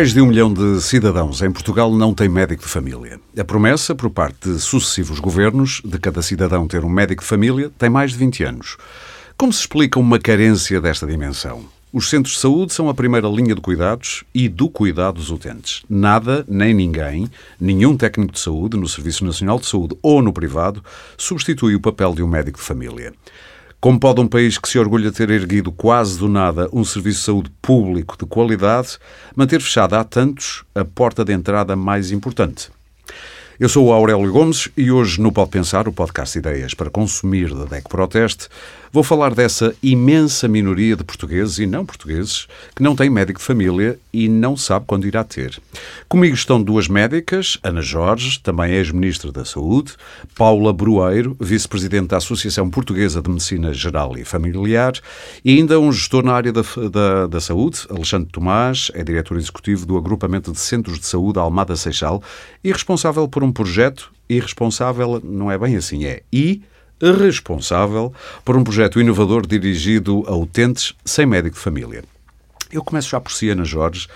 Mais de um milhão de cidadãos em Portugal não têm médico de família. A promessa, por parte de sucessivos governos, de cada cidadão ter um médico de família tem mais de 20 anos. Como se explica uma carência desta dimensão? Os centros de saúde são a primeira linha de cuidados e do cuidado dos utentes. Nada, nem ninguém, nenhum técnico de saúde, no Serviço Nacional de Saúde ou no privado, substitui o papel de um médico de família. Como pode um país que se orgulha de ter erguido quase do nada um serviço de saúde público de qualidade manter fechada há tantos a porta de entrada mais importante? Eu sou o Aurélio Gomes e hoje no Pode Pensar, o podcast Ideias para Consumir da DEC Proteste, vou falar dessa imensa minoria de portugueses e não portugueses que não tem médico de família e não sabe quando irá ter. Comigo estão duas médicas, Ana Jorge, também ex-ministra da Saúde, Paula Brueiro, vice-presidente da Associação Portuguesa de Medicina Geral e Familiar, e ainda um gestor na área da, da, da saúde, Alexandre Tomás, é diretor executivo do Agrupamento de Centros de Saúde Almada Seixal e responsável por um projeto, e responsável não é bem assim, é e responsável por um projeto inovador dirigido a utentes sem médico de família. Eu começo já por si, Ana Jorge,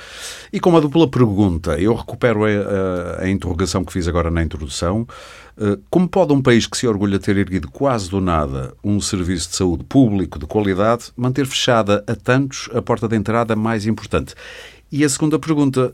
e com uma dupla pergunta. Eu recupero a, a, a interrogação que fiz agora na introdução. Uh, como pode um país que se orgulha de ter erguido quase do nada um serviço de saúde público de qualidade manter fechada a tantos a porta de entrada mais importante? E a segunda pergunta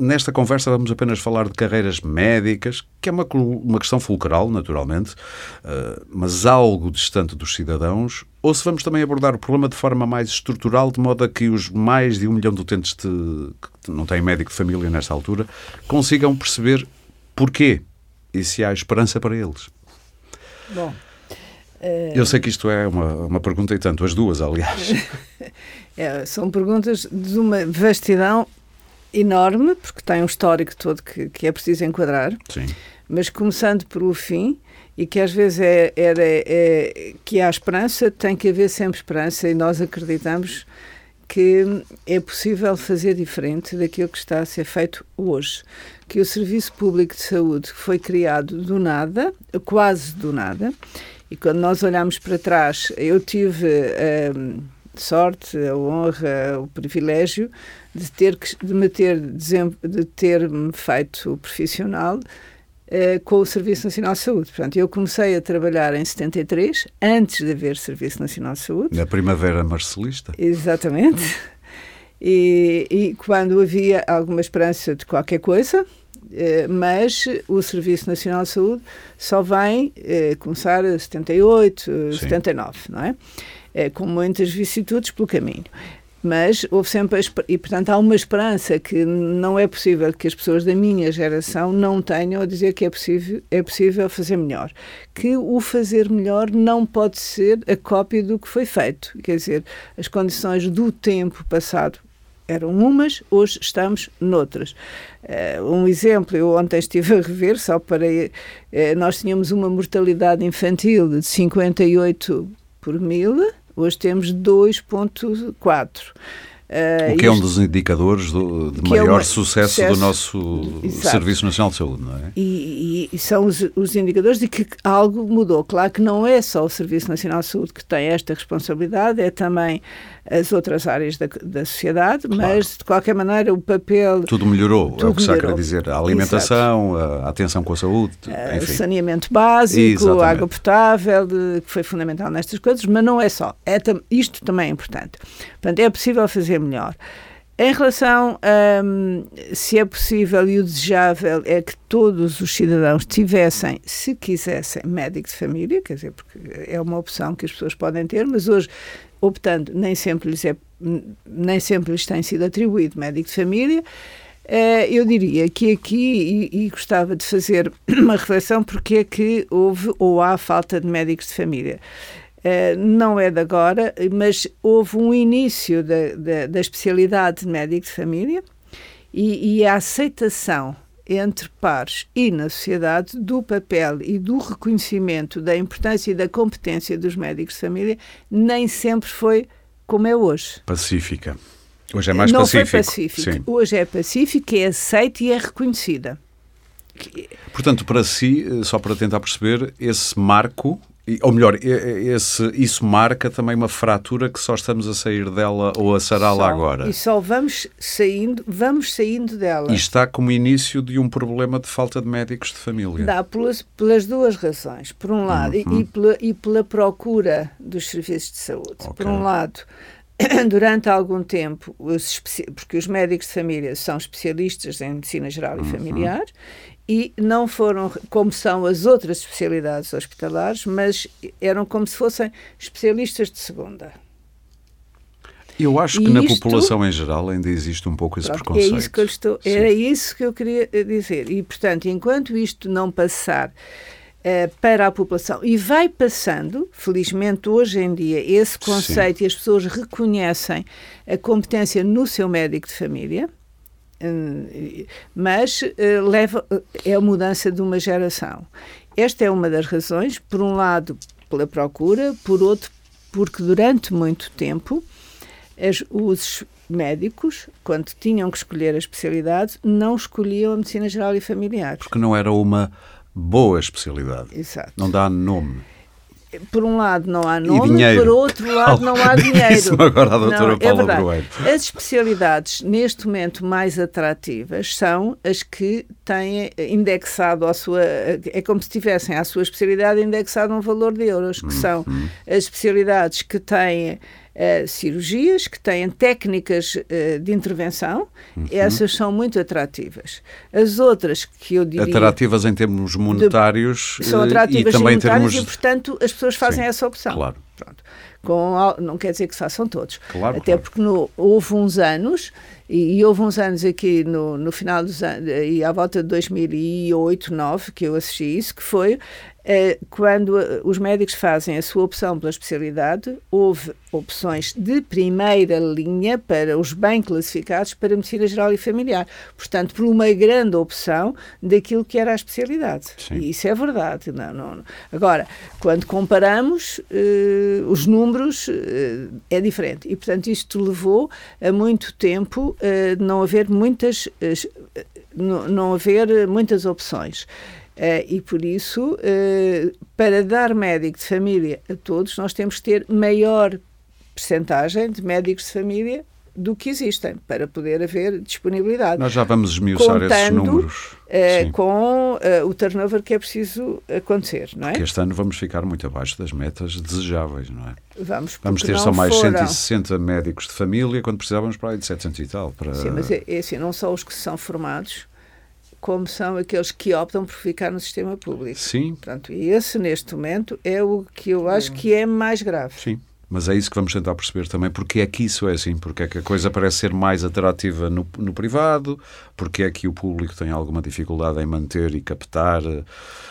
Nesta conversa vamos apenas falar de carreiras médicas, que é uma, uma questão fulcral, naturalmente, uh, mas algo distante dos cidadãos, ou se vamos também abordar o problema de forma mais estrutural, de modo a que os mais de um milhão de utentes de, que não têm médico de família nesta altura consigam perceber porquê e se há esperança para eles. Bom. Uh... Eu sei que isto é uma, uma pergunta e tanto, as duas, aliás. é, são perguntas de uma vastidão enorme, porque tem um histórico todo que, que é preciso enquadrar. Sim. Mas começando pelo fim, e que às vezes é, é, é, que há esperança, tem que haver sempre esperança, e nós acreditamos que é possível fazer diferente daquilo que está a ser feito hoje. Que o Serviço Público de Saúde foi criado do nada, quase do nada, e quando nós olhamos para trás, eu tive a hum, sorte, a honra, o privilégio de ter de me ter de ter -me feito profissional uh, com o Serviço Nacional de Saúde. Portanto, eu comecei a trabalhar em 73, antes de haver Serviço Nacional de Saúde. Na Primavera Marcelista. Exatamente. E, e quando havia alguma esperança de qualquer coisa, uh, mas o Serviço Nacional de Saúde só vem uh, começar a 78, Sim. 79, não é? com muitas vicissitudes pelo caminho mas houve sempre e portanto há uma esperança que não é possível que as pessoas da minha geração não tenham a dizer que é possível é possível fazer melhor que o fazer melhor não pode ser a cópia do que foi feito quer dizer as condições do tempo passado eram umas, hoje estamos noutras. Uh, um exemplo, eu ontem estive a rever, só para. Uh, nós tínhamos uma mortalidade infantil de 58 por mil, Hoje temos 2,4. Uh, o que é um dos indicadores do, de maior é uma, sucesso, sucesso, do nosso exato. Serviço Nacional de Saúde, não é? E, e, e são os, os, indicadores de que algo mudou. Claro que não é só o Serviço Nacional de Saúde que tem esta responsabilidade, é também as outras áreas da, da sociedade, claro. mas de qualquer maneira o papel. Tudo melhorou, tudo é o que se quer dizer. A alimentação, a atenção com a saúde, enfim. O saneamento básico, Exatamente. a água potável, que foi fundamental nestas coisas, mas não é só. É, isto também é importante. Portanto, é possível fazer melhor. Em relação a um, se é possível e o desejável é que todos os cidadãos tivessem, se quisessem, médico de família, quer dizer, porque é uma opção que as pessoas podem ter, mas hoje optando, nem sempre lhes, é, nem sempre lhes tem sido atribuído médico de família. Uh, eu diria que aqui, e, gostava de fazer uma reflexão, porque é que houve ou há falta de médicos de família. Uh, não é de agora, mas houve um início da, da, da especialidade de médico de família e, e a aceitação entre pares e na sociedade do papel e do reconhecimento da importância e da competência dos médicos de família nem sempre foi como é hoje. Pacífica. Hoje é mais Não pacífico. Foi pacífico. Sim. Hoje é pacífico, é aceita e é reconhecida. Portanto, para si, só para tentar perceber, esse marco ou melhor, esse, isso marca também uma fratura que só estamos a sair dela ou a sará-la agora. E só vamos saindo, vamos saindo dela. E está como início de um problema de falta de médicos de família. Dá pelas, pelas duas razões. Por um lado, uhum. e, e, pela, e pela procura dos serviços de saúde. Okay. Por um lado, durante algum tempo, porque os médicos de família são especialistas em medicina geral e uhum. E não foram como são as outras especialidades hospitalares, mas eram como se fossem especialistas de segunda. Eu acho que na população em geral ainda existe um pouco esse pronto, preconceito. É isso que eu estou, era isso que eu queria dizer. E, portanto, enquanto isto não passar uh, para a população, e vai passando, felizmente hoje em dia, esse conceito Sim. e as pessoas reconhecem a competência no seu médico de família, mas uh, leva, é a mudança de uma geração. Esta é uma das razões, por um lado, pela procura, por outro, porque durante muito tempo as, os médicos, quando tinham que escolher a especialidade, não escolhiam a medicina geral e familiar. Porque não era uma boa especialidade. Exato. Não dá nome por um lado não há nome, por outro lado não há dinheiro. agora a doutora não, é Paula é As especialidades neste momento mais atrativas são as que têm indexado a sua é como se tivessem a sua especialidade indexado um valor de euros, que uhum. são as especialidades que têm uh, cirurgias, que têm técnicas uh, de intervenção, uhum. essas são muito atrativas. As outras que eu diria... Atrativas em termos monetários de, são atrativas e também em termos... e, portanto, as pessoas fazem Sim, essa opção. Claro. Pronto. Com, não quer dizer que se façam todos. Claro, Até claro. porque no, houve uns anos, e, e, houve uns anos aqui no, no final dos anos, e à volta de 2008, 2009, que eu assisti isso, que foi eh, quando eh, os médicos fazem a sua opção pela especialidade, houve opções de primeira linha para os bem classificados para medicina geral e familiar. Portanto, por uma grande opção daquilo que era a especialidade. Sim. E isso é verdade. Não, não, não. Agora, quando comparamos eh, os números, eh, é diferente. E, portanto, isto levou a muito tempo não haver muitas, eh, não, não haver muitas opções. Uh, e por isso, uh, para dar médico de família a todos, nós temos que ter maior percentagem de médicos de família do que existem, para poder haver disponibilidade. Nós já vamos esmiuçar Contando, esses números. Uh, com uh, o turnover que é preciso acontecer, não é? Porque este ano vamos ficar muito abaixo das metas desejáveis, não é? Vamos, vamos ter só mais foram. 160 médicos de família, quando precisávamos para aí de 700 e tal. Para... Sim, mas é, é assim, não só os que são formados, como são aqueles que optam por ficar no sistema público. Sim. Portanto, e esse, neste momento, é o que eu acho que é mais grave. Sim. Mas é isso que vamos tentar perceber também, porque é que isso é assim, porque é que a coisa parece ser mais atrativa no, no privado, porque é que o público tem alguma dificuldade em manter e captar. Eh,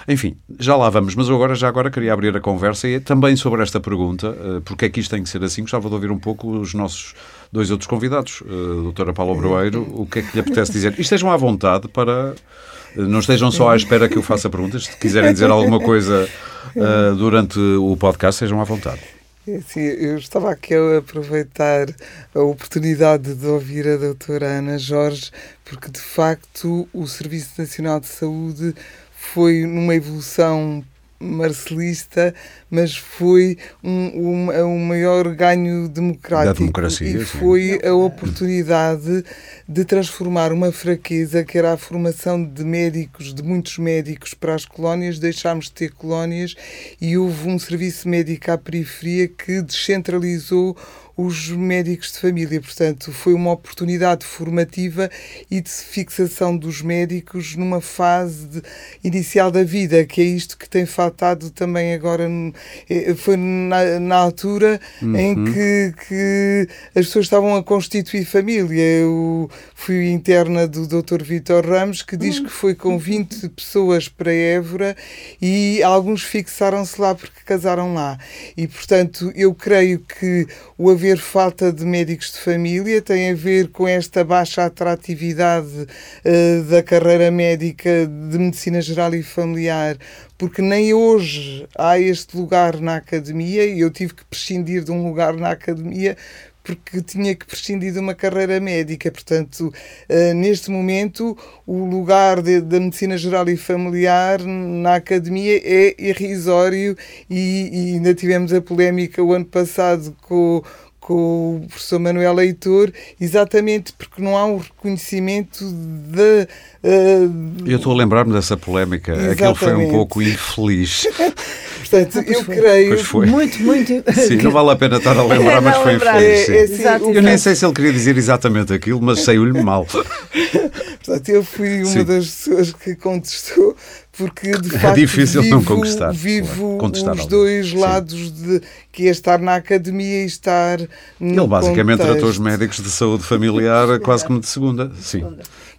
enfim, já lá vamos, mas agora, já agora queria abrir a conversa e também sobre esta pergunta, eh, porque é que isto tem que ser assim, gostava de ouvir um pouco os nossos dois outros convidados, a eh, doutora Paula Broeiro, o que é que lhe apetece dizer? E estejam à vontade para... Não estejam só à espera que eu faça perguntas, se quiserem dizer alguma coisa uh, durante o podcast, sejam à vontade. É Sim, eu estava aqui a aproveitar a oportunidade de ouvir a doutora Ana Jorge, porque de facto o Serviço Nacional de Saúde foi numa evolução marcelista, mas foi um, um, um maior ganho democrático. Da democracia, e foi a oportunidade de transformar uma fraqueza, que era a formação de médicos, de muitos médicos para as colónias, deixámos de ter colónias e houve um serviço médico à periferia que descentralizou os médicos de família. Portanto, foi uma oportunidade formativa e de fixação dos médicos numa fase de, inicial da vida, que é isto que tem faltado também agora. Eh, foi na, na altura uhum. em que, que, as pessoas estavam a constituir família. Eu fui interna do Dr. Vitor Ramos, que diz que foi com 20 pessoas para Évora e alguns fixaram-se lá porque casaram lá. E, portanto, eu creio que o haver falta de médicos de família tem a ver com esta baixa atratividade uh, da carreira médica de medicina geral e familiar, porque nem hoje há este lugar na academia e eu tive que prescindir de um lugar na academia porque tinha que prescindir de uma carreira médica. Portanto, uh, neste momento, o lugar da medicina geral e familiar na academia é irrisório e, e ainda tivemos a polémica o ano passado com com o professor Manuel Leitor, exatamente porque não há um reconhecimento de. Uh, eu estou a lembrar-me dessa polémica, aquele foi um pouco infeliz. Portanto, eu foi. creio. Foi. Muito, muito. Sim, não vale a pena estar a lembrar, mas foi infeliz. É, é, sim, eu nem sei se ele queria dizer exatamente aquilo, mas saiu-lhe mal. Portanto, eu fui uma sim. das pessoas que contestou porque de é facto difícil vivo, não conquistar, vivo claro. os dois lados de que é estar na academia e estar Ele basicamente contexto. tratou os médicos de saúde familiar quase como de segunda. Sim.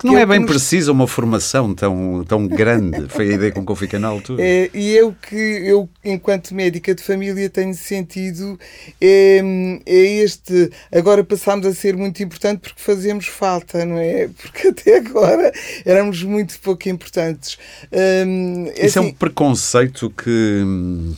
Que não é bem precisa uma formação tão, tão grande, foi a ideia com que eu fiquei na altura. É, e eu que eu, enquanto médica de família, tenho sentido é, é este. Agora passamos a ser muito importante porque fazemos falta, não é? Porque até agora éramos muito pouco importantes. É Isso assim, é um assim preconceito que hum,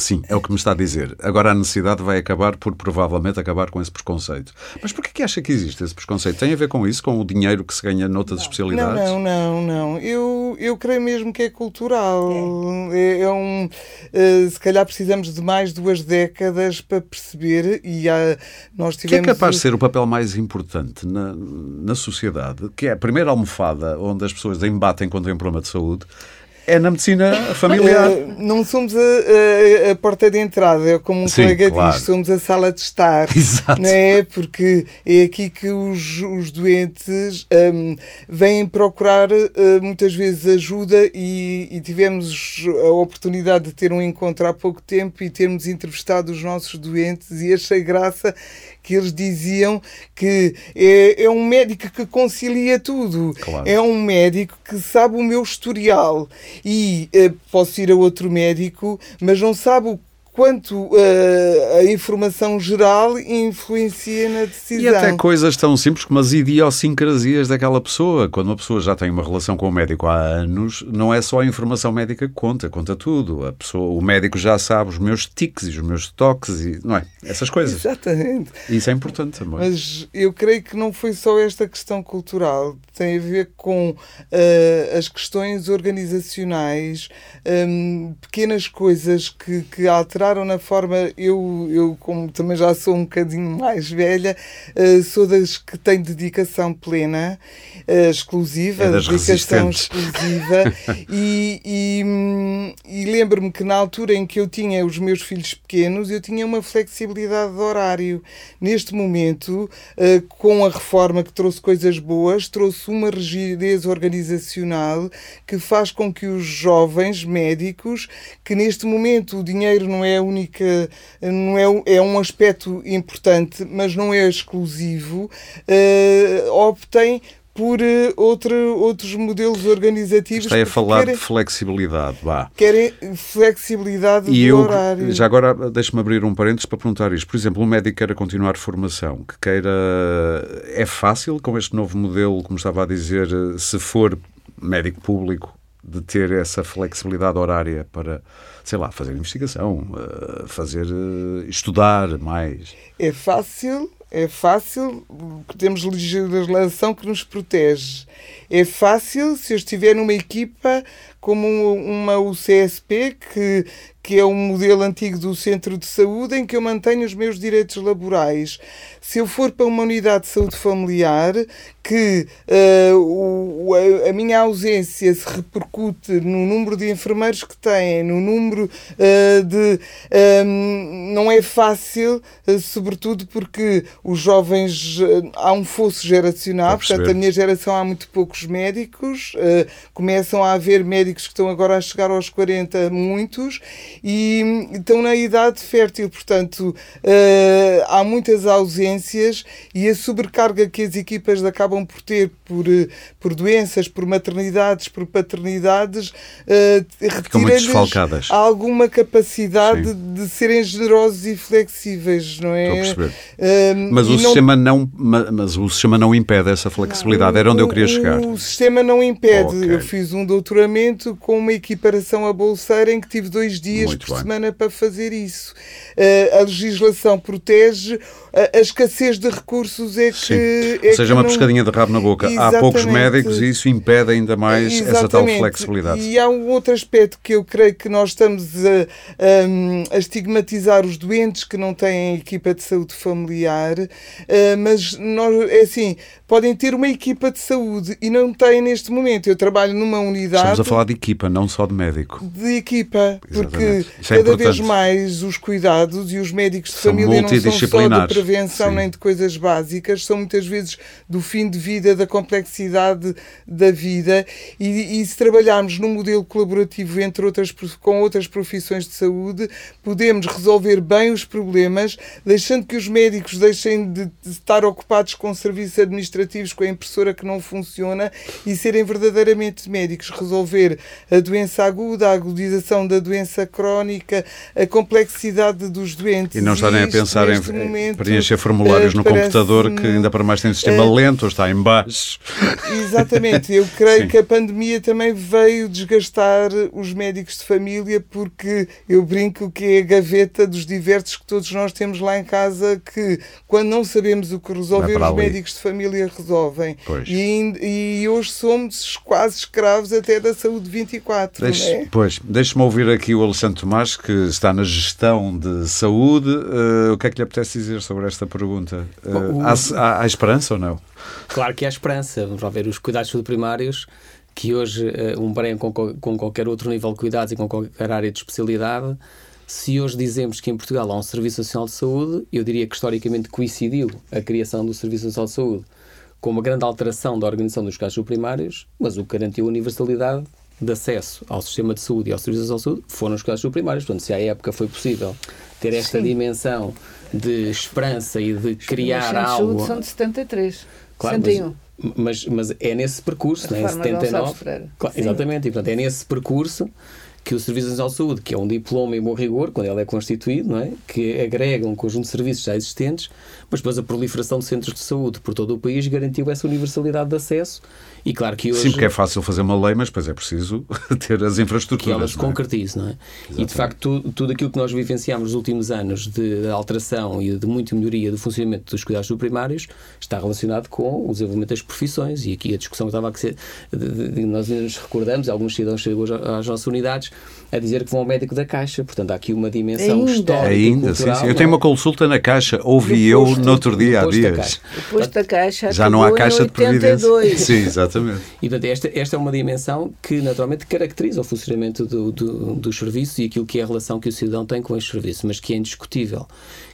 Sim, é o que me está a dizer. Agora a necessidade vai acabar por provavelmente acabar com esse preconceito. Mas por que acha que existe esse preconceito? Tem a ver com isso, com o dinheiro que se ganha noutras não, especialidades? Não, não, não. Eu, eu creio mesmo que é cultural. É, é um, uh, se calhar precisamos de mais duas décadas para perceber e há, nós tivemos... Que é capaz de ser o papel mais importante na, na sociedade, que é a primeira almofada onde as pessoas embatem contra um problema de saúde, é na medicina familiar. Uh, não somos a, a, a, porta de entrada, é como um Sim, colega claro. diz, somos a sala de estar. Exato. Não é? Porque é aqui que os, os doentes um, vêm procurar uh, muitas vezes ajuda e, e, tivemos a oportunidade de ter um encontro há pouco tempo e termos entrevistado os nossos doentes e achei graça que eles diziam que é, é um médico que concilia tudo. Claro. É um médico que sabe o meu historial e uh, posso ir a outro médico, mas não sabe o quanto uh, a informação geral influencia na decisão. E até coisas tão simples como as idiosincrasias daquela pessoa. Quando uma pessoa já tem uma relação com o médico há anos, não é só a informação médica que conta, conta tudo. A pessoa, o médico já sabe os meus tiques e os meus toques, e, não é? Essas coisas. Exatamente. Isso é importante também. Mas eu creio que não foi só esta questão cultural. Tem a ver com uh, as questões organizacionais, um, pequenas coisas que, que alteraram na forma. Eu, eu como também já sou um bocadinho mais velha, uh, sou das que têm dedicação plena, uh, exclusiva, é dedicação exclusiva. e, e, e lembro-me que na altura em que eu tinha os meus filhos pequenos, eu tinha uma flexibilidade de horário. Neste momento, uh, com a reforma que trouxe coisas boas, trouxe uma rigidez organizacional que faz com que os jovens médicos, que neste momento o dinheiro não é a única, não é, é um aspecto importante, mas não é exclusivo, uh, optem por uh, outro, outros modelos organizativos. Está a falar querem, de flexibilidade, vá. Querem flexibilidade e do eu, horário. Já agora, deixe-me abrir um parênteses para perguntar isto. Por exemplo, um médico queira continuar formação, que queira... É fácil, com este novo modelo, como estava a dizer, se for médico público, de ter essa flexibilidade horária para, sei lá, fazer investigação, eh, fazer eh, estudar mais. É fácil, é fácil, temos legislação que nos protege. É fácil se eu estiver numa equipa como uma UCSP, que, que é um modelo antigo do centro de saúde, em que eu mantenho os meus direitos laborais. Se eu for para uma unidade de saúde familiar, que uh, o, a, minha ausência se repercute no número de enfermeiros que têm, no número uh, de. Um, não é fácil, uh, sobretudo porque os jovens. há um fosso geracional, portanto, a minha geração há muito poucos médicos, começam a haver médicos que estão agora a chegar aos 40, muitos, e estão na idade fértil, portanto, há muitas ausências e a sobrecarga que as equipas acabam por ter por, eh, por doenças, por maternidades, por paternidades, uh, retira-lhes alguma capacidade de, de serem generosos e flexíveis, não é? Estou a perceber. Uh, mas, o não... sistema não, mas o sistema não impede essa flexibilidade, não, era onde eu queria chegar. O sistema não impede. Okay. Eu fiz um doutoramento com uma equiparação a bolseira em que tive dois dias Muito por bem. semana para fazer isso. Uh, a legislação protege a, a, escassez de recursos é que. É Ou seja, uma não... pescadinha de rabo na boca. Exatamente. Há poucos médicos e isso impede ainda mais Exatamente. essa tal flexibilidade. E há um outro aspecto que eu creio que nós estamos a, a, a estigmatizar os doentes que não têm equipa de saúde familiar, uh, mas nós, é assim, podem ter uma equipa de saúde e não têm neste momento. Eu trabalho numa unidade. Estamos a falar de equipa, não só de médico. De equipa, porque é cada importante. vez mais os cuidados e os médicos de são família não são só de prevenção Sim. nem de coisas básicas, são muitas vezes do fim de vida, da complexidade da vida. E, e se trabalharmos num modelo colaborativo entre outras, com outras profissões de saúde, podemos resolver bem os problemas, deixando que os médicos deixem de estar ocupados com serviços administrativos, com a impressora que não funciona e serem verdadeiramente médicos, resolver a doença aguda, a agudização da doença crónica, a complexidade dos doentes. E não estarem a pensar em momento, preencher formulários no computador que ainda para mais tem um sistema uh, lento, está em baixo. Exatamente, eu creio Sim. que a pandemia também veio desgastar os médicos de família porque eu brinco que é a gaveta dos diversos que todos nós temos lá em casa que quando não sabemos o que resolver, os médicos de família resolvem. E, e, hoje somos quase escravos até da saúde 24. Deixe, é? Pois, deixe-me ouvir aqui o Alexandre Tomás, que está na gestão de saúde. Uh, o que é que lhe apetece dizer sobre esta pergunta? Uh, há, há, há, esperança ou não? Claro que há esperança. Vamos lá ver os cuidados primários que hoje uh, um bem com, com qualquer outro nível de cuidados e com qualquer área de especialidade se hoje dizemos que em Portugal há um Serviço Nacional de Saúde, eu diria que historicamente coincidiu a criação do Serviço Nacional de Saúde com uma grande alteração da organização dos casos primários, mas o que garantiu a universalidade de acesso ao sistema de saúde e aos serviços de saúde foram os casos primários. Portanto, se à época foi possível ter esta Sim. dimensão de esperança e de criar Os algo. São de 73, claro, 61. Mas, mas, é nesse percurso, né, em 79. Claro, exatamente, e portanto é nesse percurso que o Serviço Nacional de Saúde, que é um diploma em bom rigor, quando ele é constituído, não é? que agrega um conjunto de serviços já existentes, mas depois a proliferação de centros de saúde por todo o país garantiu essa universalidade de acesso e claro que hoje... Sim, porque é fácil fazer uma lei, mas depois é preciso ter as infraestruturas. Que ela se é? concretize, não é? Exatamente. E de facto tudo, tudo aquilo que nós vivenciamos nos últimos anos de, de alteração e de muita melhoria do funcionamento dos cuidados primários está relacionado com o desenvolvimento das profissões e aqui a discussão que estava a ser, de, de, nós ainda nos recordamos, alguns cidadãos chegam às nossas unidades a dizer que vão ao médico da Caixa, portanto há aqui uma dimensão ainda. histórica Ainda, sim, sim. Eu tenho uma consulta na Caixa, ouvi eu no outro dia, há dias. Posto da Caixa Já não há Caixa de Previdência. Sim, exatamente. E portanto esta, esta é uma dimensão que naturalmente caracteriza o funcionamento do, do, dos serviços e aquilo que é a relação que o cidadão tem com estes serviços, mas que é indiscutível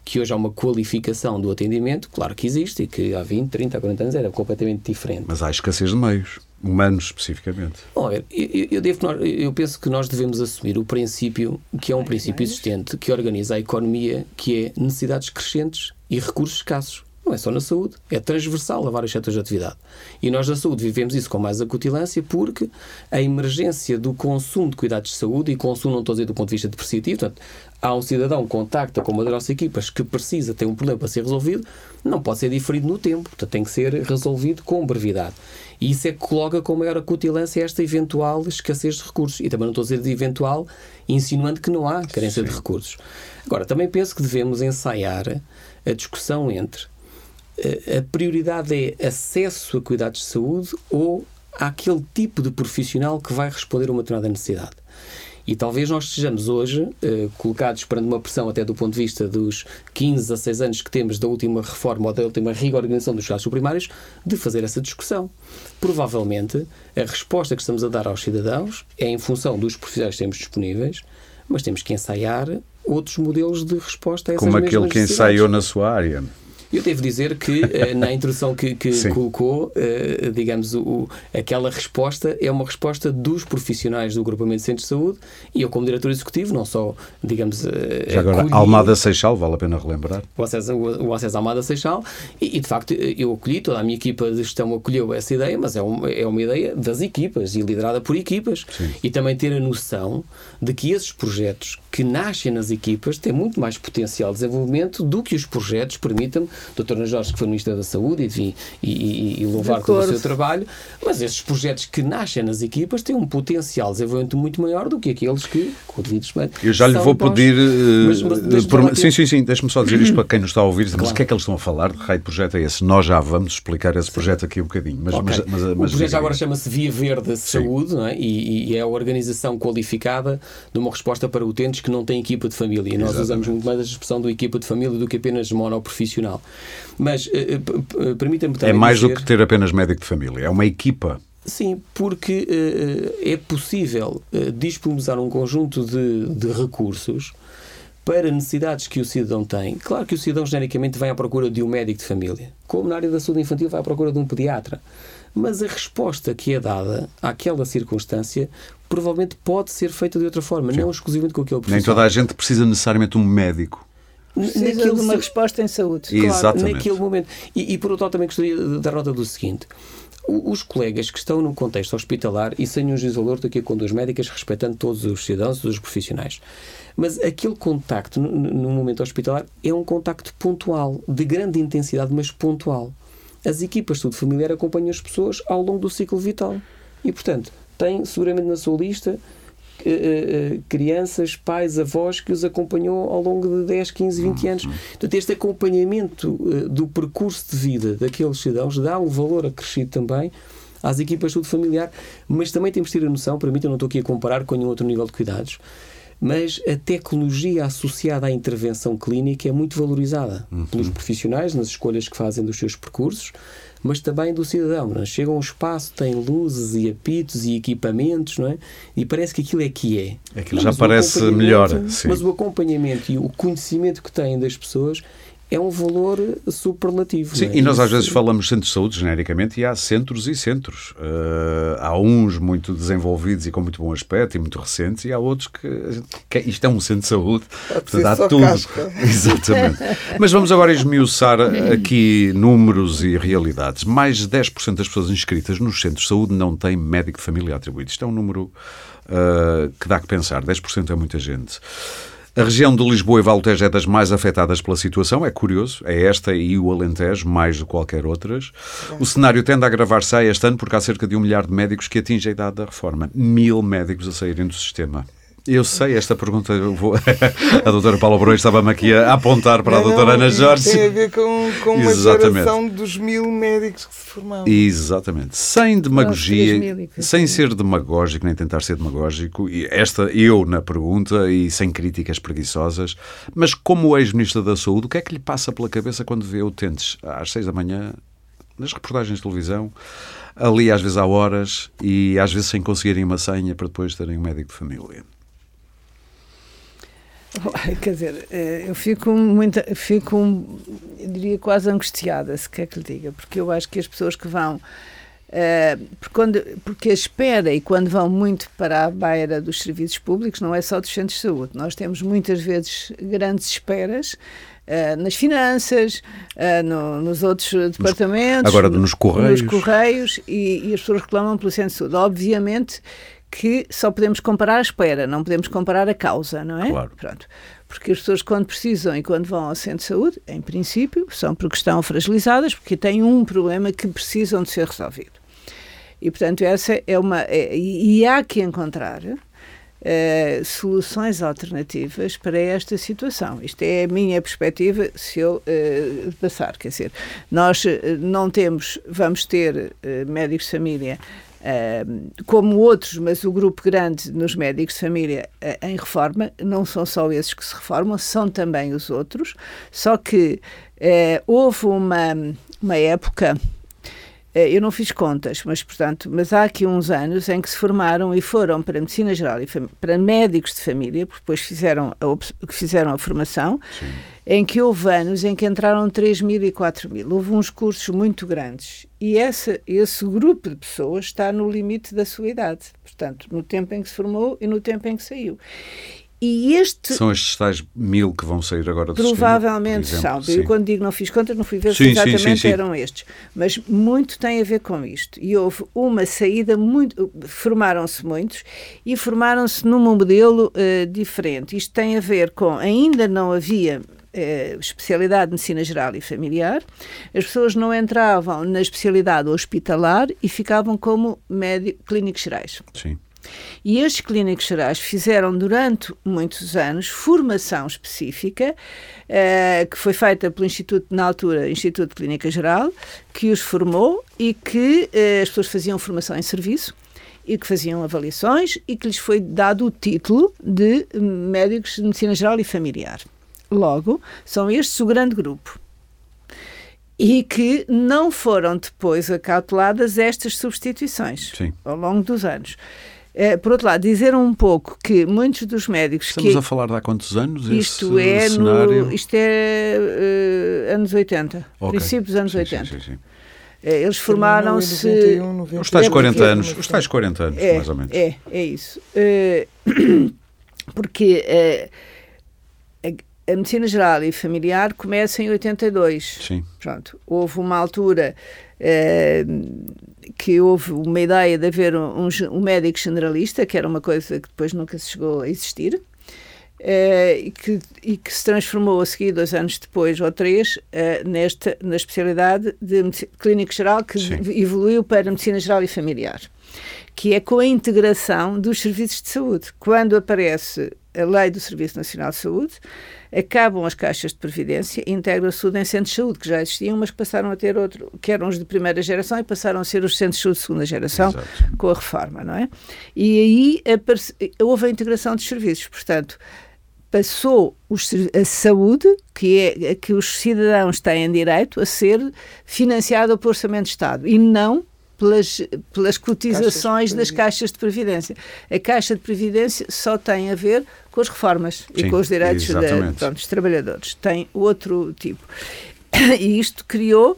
que hoje há uma qualificação do atendimento, claro que existe e que há 20, 30, 40 anos era completamente diferente. Mas há escassez de meios humanos especificamente. Olha, eu, eu, devo, eu penso que nós devemos assumir o princípio, que é um princípio existente, que organiza a economia, que é necessidades crescentes e recursos escassos. Não é só na saúde, é transversal a vários setores de atividade. E nós na saúde vivemos isso com mais acutilância porque a emergência do consumo de cuidados de saúde, e consumo não estou a dizer do ponto de vista depreciativo, portanto, há um cidadão que contacta com uma das nossas equipas que precisa ter um problema para ser resolvido, não pode ser diferido no tempo, portanto tem que ser resolvido com brevidade. E isso é que coloca com maior acutilância esta eventual escassez de recursos. E também não estou a dizer de eventual, insinuando que não há carência Sim. de recursos. Agora, também penso que devemos ensaiar a discussão entre a prioridade é acesso a cuidados de saúde ou àquele tipo de profissional que vai responder a uma determinada necessidade. E talvez nós estejamos hoje eh, colocados perante uma pressão, até do ponto de vista dos 15 a 6 anos que temos da última reforma ou da última reorganização dos cuidados primários, de fazer essa discussão. Provavelmente, a resposta que estamos a dar aos cidadãos é em função dos profissionais que temos disponíveis, mas temos que ensaiar outros modelos de resposta a essas Como aquele que ensaiou na sua área. Eu devo dizer que eh, na introdução que, que colocou, eh, digamos, o, aquela resposta é uma resposta dos profissionais do agrupamento de centros de saúde e eu, como diretor executivo, não só, digamos. Eh, Já agora, acolhi, Almada Seixal, vale a pena relembrar. O acesso, o, à Almada Seixal e, e, de facto, eu acolhi, toda a minha equipa de gestão acolheu essa ideia, mas é uma, é uma ideia das equipas e liderada por equipas. Sim. E também ter a noção de que esses projetos que nascem nas equipas têm muito mais potencial de desenvolvimento do que os projetos permitam Dr. Ana Jorge, que foi Ministra da Saúde, enfim, e, e, e louvar todo o seu trabalho, mas esses projetos que nascem nas equipas têm um potencial de desenvolvimento muito maior do que aqueles que, com o devido Eu já lhe vou pedir. Uh, mas, mas, por, sim, sim, sim, deixe-me só dizer isto para quem nos está a ouvir, claro. mas o que é que eles estão a falar? De raio de projeto é esse? Nós já vamos explicar esse projeto aqui um bocadinho. Mas, okay. mas, mas, mas, o projeto agora chama-se Via Verde Saúde não é? E, e, é a organização qualificada de uma resposta para utentes que não têm equipa de família. E nós Exatamente. usamos muito mais a expressão do equipa de família do que apenas monoprofissional. Mas uh, permita-me também. É mais dizer... do que ter apenas médico de família, é uma equipa. Sim, porque é possível disponibilizar um conjunto de, de recursos para necessidades que o cidadão tem. Claro que o cidadão genericamente vai à procura de um médico de família, como na área da saúde infantil vai à procura de um pediatra. Mas a resposta que é dada àquela circunstância provavelmente pode ser feita de outra forma, Sim. não exclusivamente com aquele profissional. Nem toda a gente precisa necessariamente de um médico. Precisa de uma resposta em saúde. Claro, Exatamente. naquele momento. E, e por outro lado também gostaria de dar nota do seguinte os colegas que estão no contexto hospitalar e sem um juízo valor aqui com duas médicas, respeitando todos os cidadãos, todos os profissionais. Mas aquele contacto no, no momento hospitalar é um contacto pontual, de grande intensidade, mas pontual. As equipas de saúde familiar acompanham as pessoas ao longo do ciclo vital. E, portanto, tem seguramente na sua lista eh, eh, crianças, pais, avós que os acompanhou ao longo de 10, 15, 20 anos. Portanto, este acompanhamento eh, do percurso de vida daqueles cidadãos dá um valor acrescido também às equipas de saúde familiar, mas também temos de ter a noção, para mim, eu não estou aqui a comparar com nenhum outro nível de cuidados, mas a tecnologia associada à intervenção clínica é muito valorizada uhum. pelos profissionais nas escolhas que fazem dos seus percursos, mas também do cidadão. É? Chega a um espaço, tem luzes e apitos e equipamentos, não é? E parece que aquilo é que é. Aquilo já parece melhor. Sim. Mas o acompanhamento e o conhecimento que têm das pessoas é um valor superlativo. Sim, é? e nós às vezes falamos centros de saúde genericamente e há centros e centros. Uh, há uns muito desenvolvidos e com muito bom aspecto e muito recentes e há outros que, que isto é um centro de saúde, portanto há tudo. Casca. Exatamente. Mas vamos agora esmiuçar aqui números e realidades. Mais de 10% das pessoas inscritas nos centros de saúde não têm médico de família atribuído. Isto é um número uh, que dá que pensar. 10% é muita gente. A região de Lisboa e Valtejo é das mais afetadas pela situação, é curioso, é esta e o Alentejo, mais do que qualquer outras. O cenário tende a agravar-se este ano porque há cerca de um milhar de médicos que atinge a idade da reforma. Mil médicos a saírem do sistema. Eu sei esta pergunta. Eu vou... a doutora Paula Borões estava-me aqui a apontar para não, a doutora Ana Jorge. Tem a ver com, com uma geração dos mil médicos que se formaram. Exatamente. Sem demagogia, sem ser demagógico, nem tentar ser demagógico. E esta, eu na pergunta, e sem críticas preguiçosas, mas como ex-ministro da Saúde, o que é que lhe passa pela cabeça quando vê utentes às seis da manhã, nas reportagens de televisão, ali às vezes há horas e às vezes sem conseguirem uma senha para depois terem um médico de família? Quer dizer, eh, eu fico muito, fico, eu diria quase angustiada, se quer que lhe diga, porque eu acho que as pessoas que vão, uh, porque, quando, porque a espera e quando vão muito para a beira dos serviços públicos, não é só dos centros de saúde, nós temos muitas vezes grandes esperas Uh, nas finanças, uh, no, nos outros departamentos. Agora nos correios. Nos correios e, e, as pessoas reclamam pelo centro de saúde. Obviamente que só podemos comparar a espera, não podemos comparar a causa, não é? Claro. Pronto. Porque as pessoas, quando precisam e quando vão ao centro de saúde, em princípio, são porque estão fragilizadas, porque têm um problema que precisam de ser resolvido. E, portanto, essa é uma. É, e há que encontrar Uh, soluções alternativas para esta situação. Isto é a minha perspectiva se eu uh, passar. Quer dizer, nós uh, não temos, vamos ter médicos de família como outros, mas o grupo grande nos médicos de família uh, em reforma, não são só esses que se reformam, são também os outros, só que uh, houve uma, uma época eh, eu não fiz contas, mas portanto, mas há aqui uns anos em que se formaram e foram para medicina geral e para médicos de família, porque depois fizeram a, fizeram a formação, Sim. em que houve anos em que entraram 3 mil e 4 mil. Houve uns cursos muito grandes e essa, esse grupo de pessoas está no limite da sua idade, portanto, no tempo em que se formou e no tempo em que saiu. E este... São estes tais mil que vão sair agora do Provavelmente sistema, são. Eu, quando digo não fiz contas, não fui ver sim, se exatamente sim, sim, eram estes. Mas muito tem a ver com isto. E houve uma saída muito. Formaram-se muitos e formaram-se num modelo uh, diferente. Isto tem a ver com. Ainda não havia eh, especialidade de medicina geral e familiar, as pessoas não entravam na especialidade hospitalar e ficavam como médico, clínicos gerais. Sim. E estes clínicos gerais fizeram durante muitos anos formação específica, eh, que foi feita pelo Instituto, na altura, Instituto de Clínica Geral, que os formou e que eh, as pessoas faziam formação em serviço e que faziam avaliações e que lhes foi dado o título de médicos de medicina geral e familiar. Logo, são estes o grande grupo. E que não foram depois acauteladas estas substituições Sim. ao longo dos anos. É, por outro lado, dizer um pouco que muitos dos médicos. Estamos que, a falar de há quantos anos? Isto é, cenário? no, isto é uh, anos 80, okay. princípios dos anos sim, 80. Sim, sim, eh, eles formaram-se. Os tais 40 anos, os tais 40 anos, é, mais ou menos. É, é isso. Uh, porque uh, a, medicina geral e familiar começa em 82. Sim. Pronto. Houve uma altura uh, que houve uma ideia de haver um, um, médico generalista, que era uma coisa que depois nunca se chegou a existir. e, que, e que se transformou a seguir, dois anos depois ou três, nesta, na especialidade de clínico geral, que Sim. evoluiu para medicina geral e familiar que é com a integração dos serviços de saúde. Quando aparece a lei do Serviço Nacional de Saúde, acabam as caixas de previdência e integra-se tudo em centros de saúde, que já existiam, mas passaram a ter outro, que eram os de primeira geração e passaram a ser os centros de saúde de segunda geração Exato. com a reforma, não é? E aí houve a integração dos serviços, portanto, passou os, a saúde, que é a que os cidadãos têm direito, a ser financiada pelo Orçamento de Estado e não pelas, pelas cotizações caixas das caixas de previdência. A caixa de previdência só tem a ver com as reformas Sim, e com os direitos de, pronto, dos trabalhadores. Tem outro tipo. E isto criou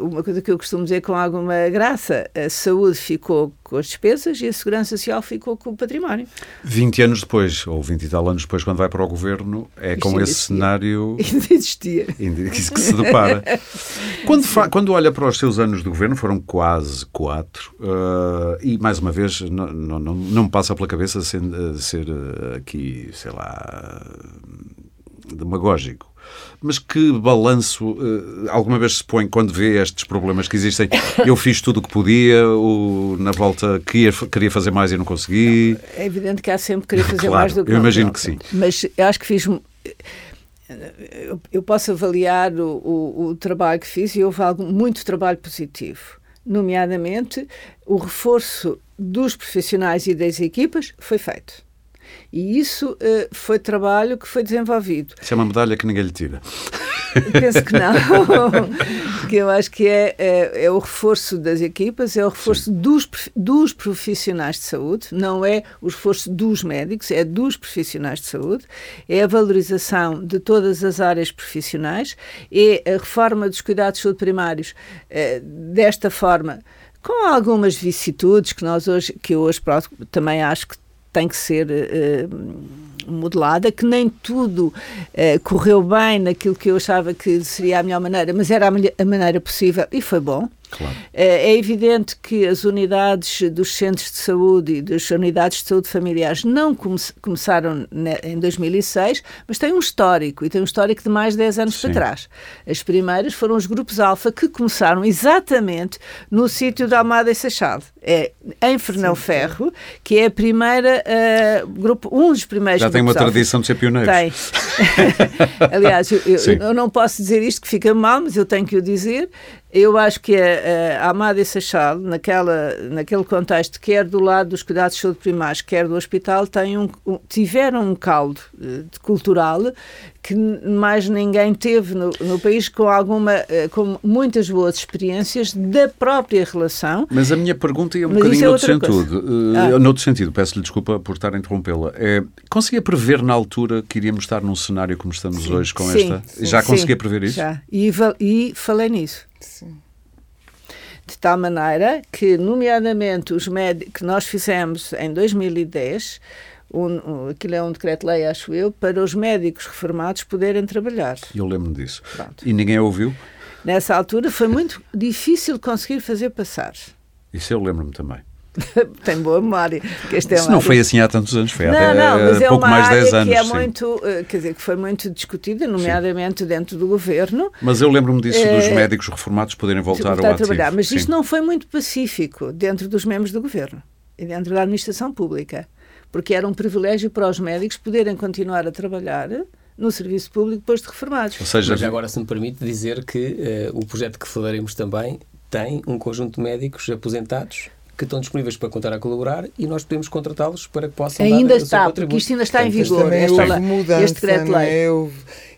uma coisa que eu costumo dizer com alguma graça: a saúde ficou com as despesas e a segurança social ficou com o património. 20 anos depois, ou 20 e tal anos depois, quando vai para o governo, é Isto com esse existia. cenário Ainda existia. isso que se depara. quando, fa- quando olha para os seus anos de governo, foram quase quatro, uh, e mais uma vez, não, não, não, não me passa pela cabeça ser, ser uh, aqui, sei lá, demagógico. Mas que balanço uh, alguma vez se põe quando vê estes problemas que existem? Eu fiz tudo o que podia, o, na volta queria, queria fazer mais e não consegui. É evidente que há sempre querer fazer Claro, mais do que eu imagino que sim. Mas eu acho que fiz. Eu, eu posso avaliar o, o, o, trabalho que fiz e houve algo, muito trabalho positivo. Nomeadamente, o reforço dos profissionais e das equipas foi feito. E isso uh, foi trabalho que foi desenvolvido. Isso é uma medalha que ninguém lhe tira. Penso que não, porque eu acho que é, é, é, o reforço das equipas, é o reforço dos, dos profissionais de saúde, não é o reforço dos médicos, é dos profissionais de saúde, é a valorização de todas as áreas profissionais, é a reforma dos cuidados de saúde primários é, desta forma, com algumas vicissitudes que nós hoje, que eu hoje também acho que tem que ser uh, modelada, que nem tudo uh, correu bem naquilo que eu achava que seria a melhor maneira, mas era a, a maneira possível e foi bom. Claro. Uh, é evidente que as unidades dos centros de saúde e das unidades de saúde familiares não come começaram em 2006, mas têm um histórico, e tem um histórico de mais de 10 anos Sim. para trás. As primeiras foram os grupos alfa que começaram exatamente no sítio da Almada e Seixal. É em Fernão Sim, Ferro, que é a primeira, uh, grupo, um dos primeiros Já tem uma alfa. tradição de ser pioneiros. Tem. Aliás, eu, eu, eu não posso dizer isto que fica mal, mas eu tenho que o dizer. Eu acho que a, a Amada e Seixal, naquela, naquele contexto, quer do lado dos cuidados de saúde primários, quer do hospital, tem um, tiveram um caldo uh, cultural que mais ninguém teve no, no país com alguma, uh, com muitas boas experiências da própria relação. Mas a minha pergunta ia um Mas bocadinho é noutro sentido. Uh, Ah. Noutro sentido, peço-lhe desculpa por estar a interrompê-la. É, conseguia prever na altura que iríamos estar num cenário como estamos hoje com Sim, esta? sim. Já Sim, conseguia prever isso? Já. E, e falei nisso. Sim. De tal maneira que, nomeadamente, os médicos que nós fizemos em 2010, um, um, aquilo é um decreto-lei, acho eu, para os médicos reformados poderem trabalhar. Eu lembro disso. Pronto. E ninguém ouviu? Nessa altura foi muito difícil conseguir fazer passar. Isso eu lembro-me também. tem boa memória. Este é Isso não área... foi assim há tantos anos, foi não, há não, mas é pouco mais de 10 anos. Que é sim. muito, eh, quer dizer, que foi muito discutida, nomeadamente sim. dentro do governo. Mas eu lembro-me disso, é... dos médicos reformados poderem voltar, voltar ao a trabalhar. Mas sim. isto não foi muito pacífico dentro dos membros do governo e dentro da administração pública, porque era um privilégio para os médicos poderem continuar a trabalhar no serviço público depois de reformados. Ou seja, Mas agora se me permite dizer que uh, o projeto que falaremos também tem um conjunto de médicos aposentados que estão disponíveis para contar a colaborar e nós podemos contratá-los para que possam ainda dar está, porque isto ainda está em vigor. Esta, mudança, este decreto-lei.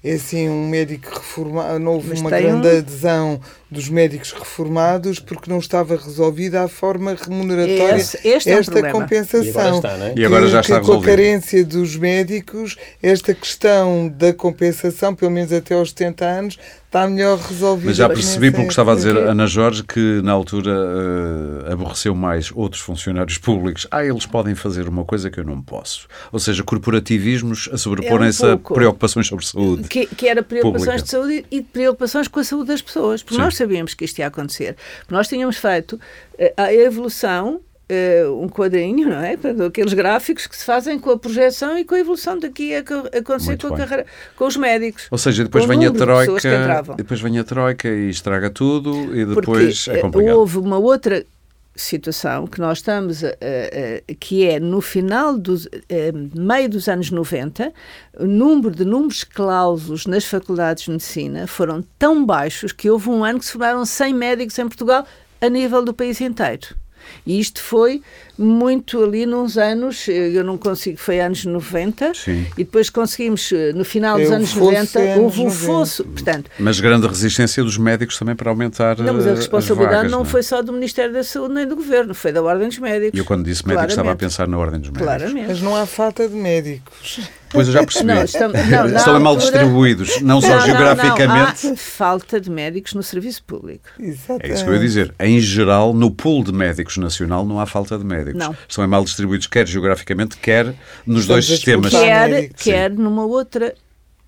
É? Houve, assim, um médico reformado, não houve Mas uma grande um... adesão dos médicos reformados porque não estava resolvida a forma remuneratória esse, este esta é compensação. E agora, está, é? e agora já está que, Com a carência dos médicos, esta questão da compensação, pelo menos até aos 70 anos, está melhor resolvida. Mas já percebi, pelo que estava a dizer Ana Jorge, que na altura uh, aborreceu mais outros funcionários públicos. Ah, eles podem fazer uma coisa que eu não posso. Ou seja, corporativismos a sobreporem-se é um a preocupações sobre saúde. Que, que era preocupações pública. de saúde e preocupações com a saúde das pessoas. Porque Sim. nós sabíamos que isto ia acontecer. Nós tínhamos feito eh, a evolução Uh, um quadrinho, não é? Aqueles gráficos que se fazem com a projeção e com a evolução daqui a, acontecer com, a carreira, com os médicos. Ou seja, depois vem a troika, depois vem a troika e estraga tudo e depois Porque, é complicado. Houve uma outra situação que nós estamos que é no final dos meio dos anos 90 o número de números clausos nas faculdades de medicina foram tão baixos que houve um ano que se formaram 100 médicos em Portugal a nível do país inteiro. E isto foi muito ali nos anos, eu não consigo, foi anos 90, Sim. e depois conseguimos, eh, no final dos anos 90, houve um fosso. Portanto, mas grande resistência dos médicos também para aumentar. Não, mas a responsabilidade vagas, não, não, é? foi só do Ministério da Saúde nem do Governo, foi da Ordem dos Médicos. E eu, quando disse médicos, estava a pensar na Ordem dos Médicos. Claramente. Mas não há falta de médicos. Pois eu já percebi. Não, estão, não, estão mal distribuídos, não, não só geograficamente. Há falta de médicos no serviço público. Exatamente. É isso que eu ia dizer. Em geral, no pool de médicos nacional não há falta de médicos. Não. Estão mal distribuídos, quer geograficamente, quer nos dois sistemas. Quer, quer numa outra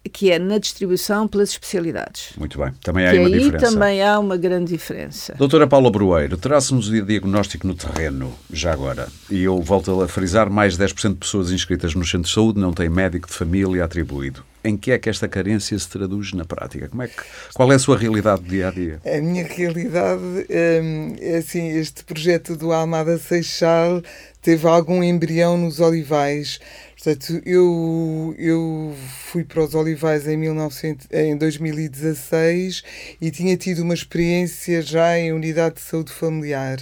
que é na distribuição pelas especialidades. Muito bem, também há que uma aí diferença. também há uma grande diferença. Doutora Paula Brueiro, terá-se-nos o diagnóstico no terreno, já agora, e eu volto a frisar, mais de 10% de pessoas inscritas no centro de saúde não têm médico de família atribuído. Em que é que esta carência se traduz na prática? Como é que, qual é a sua realidade dia a dia? A minha realidade hum, é assim, este projeto do Almada Seixal teve algum embrião nos Olivais, Portanto, eu, eu fui para os Olivais em, 1900, em 2016 e tinha tido uma experiência já em unidade de saúde familiar.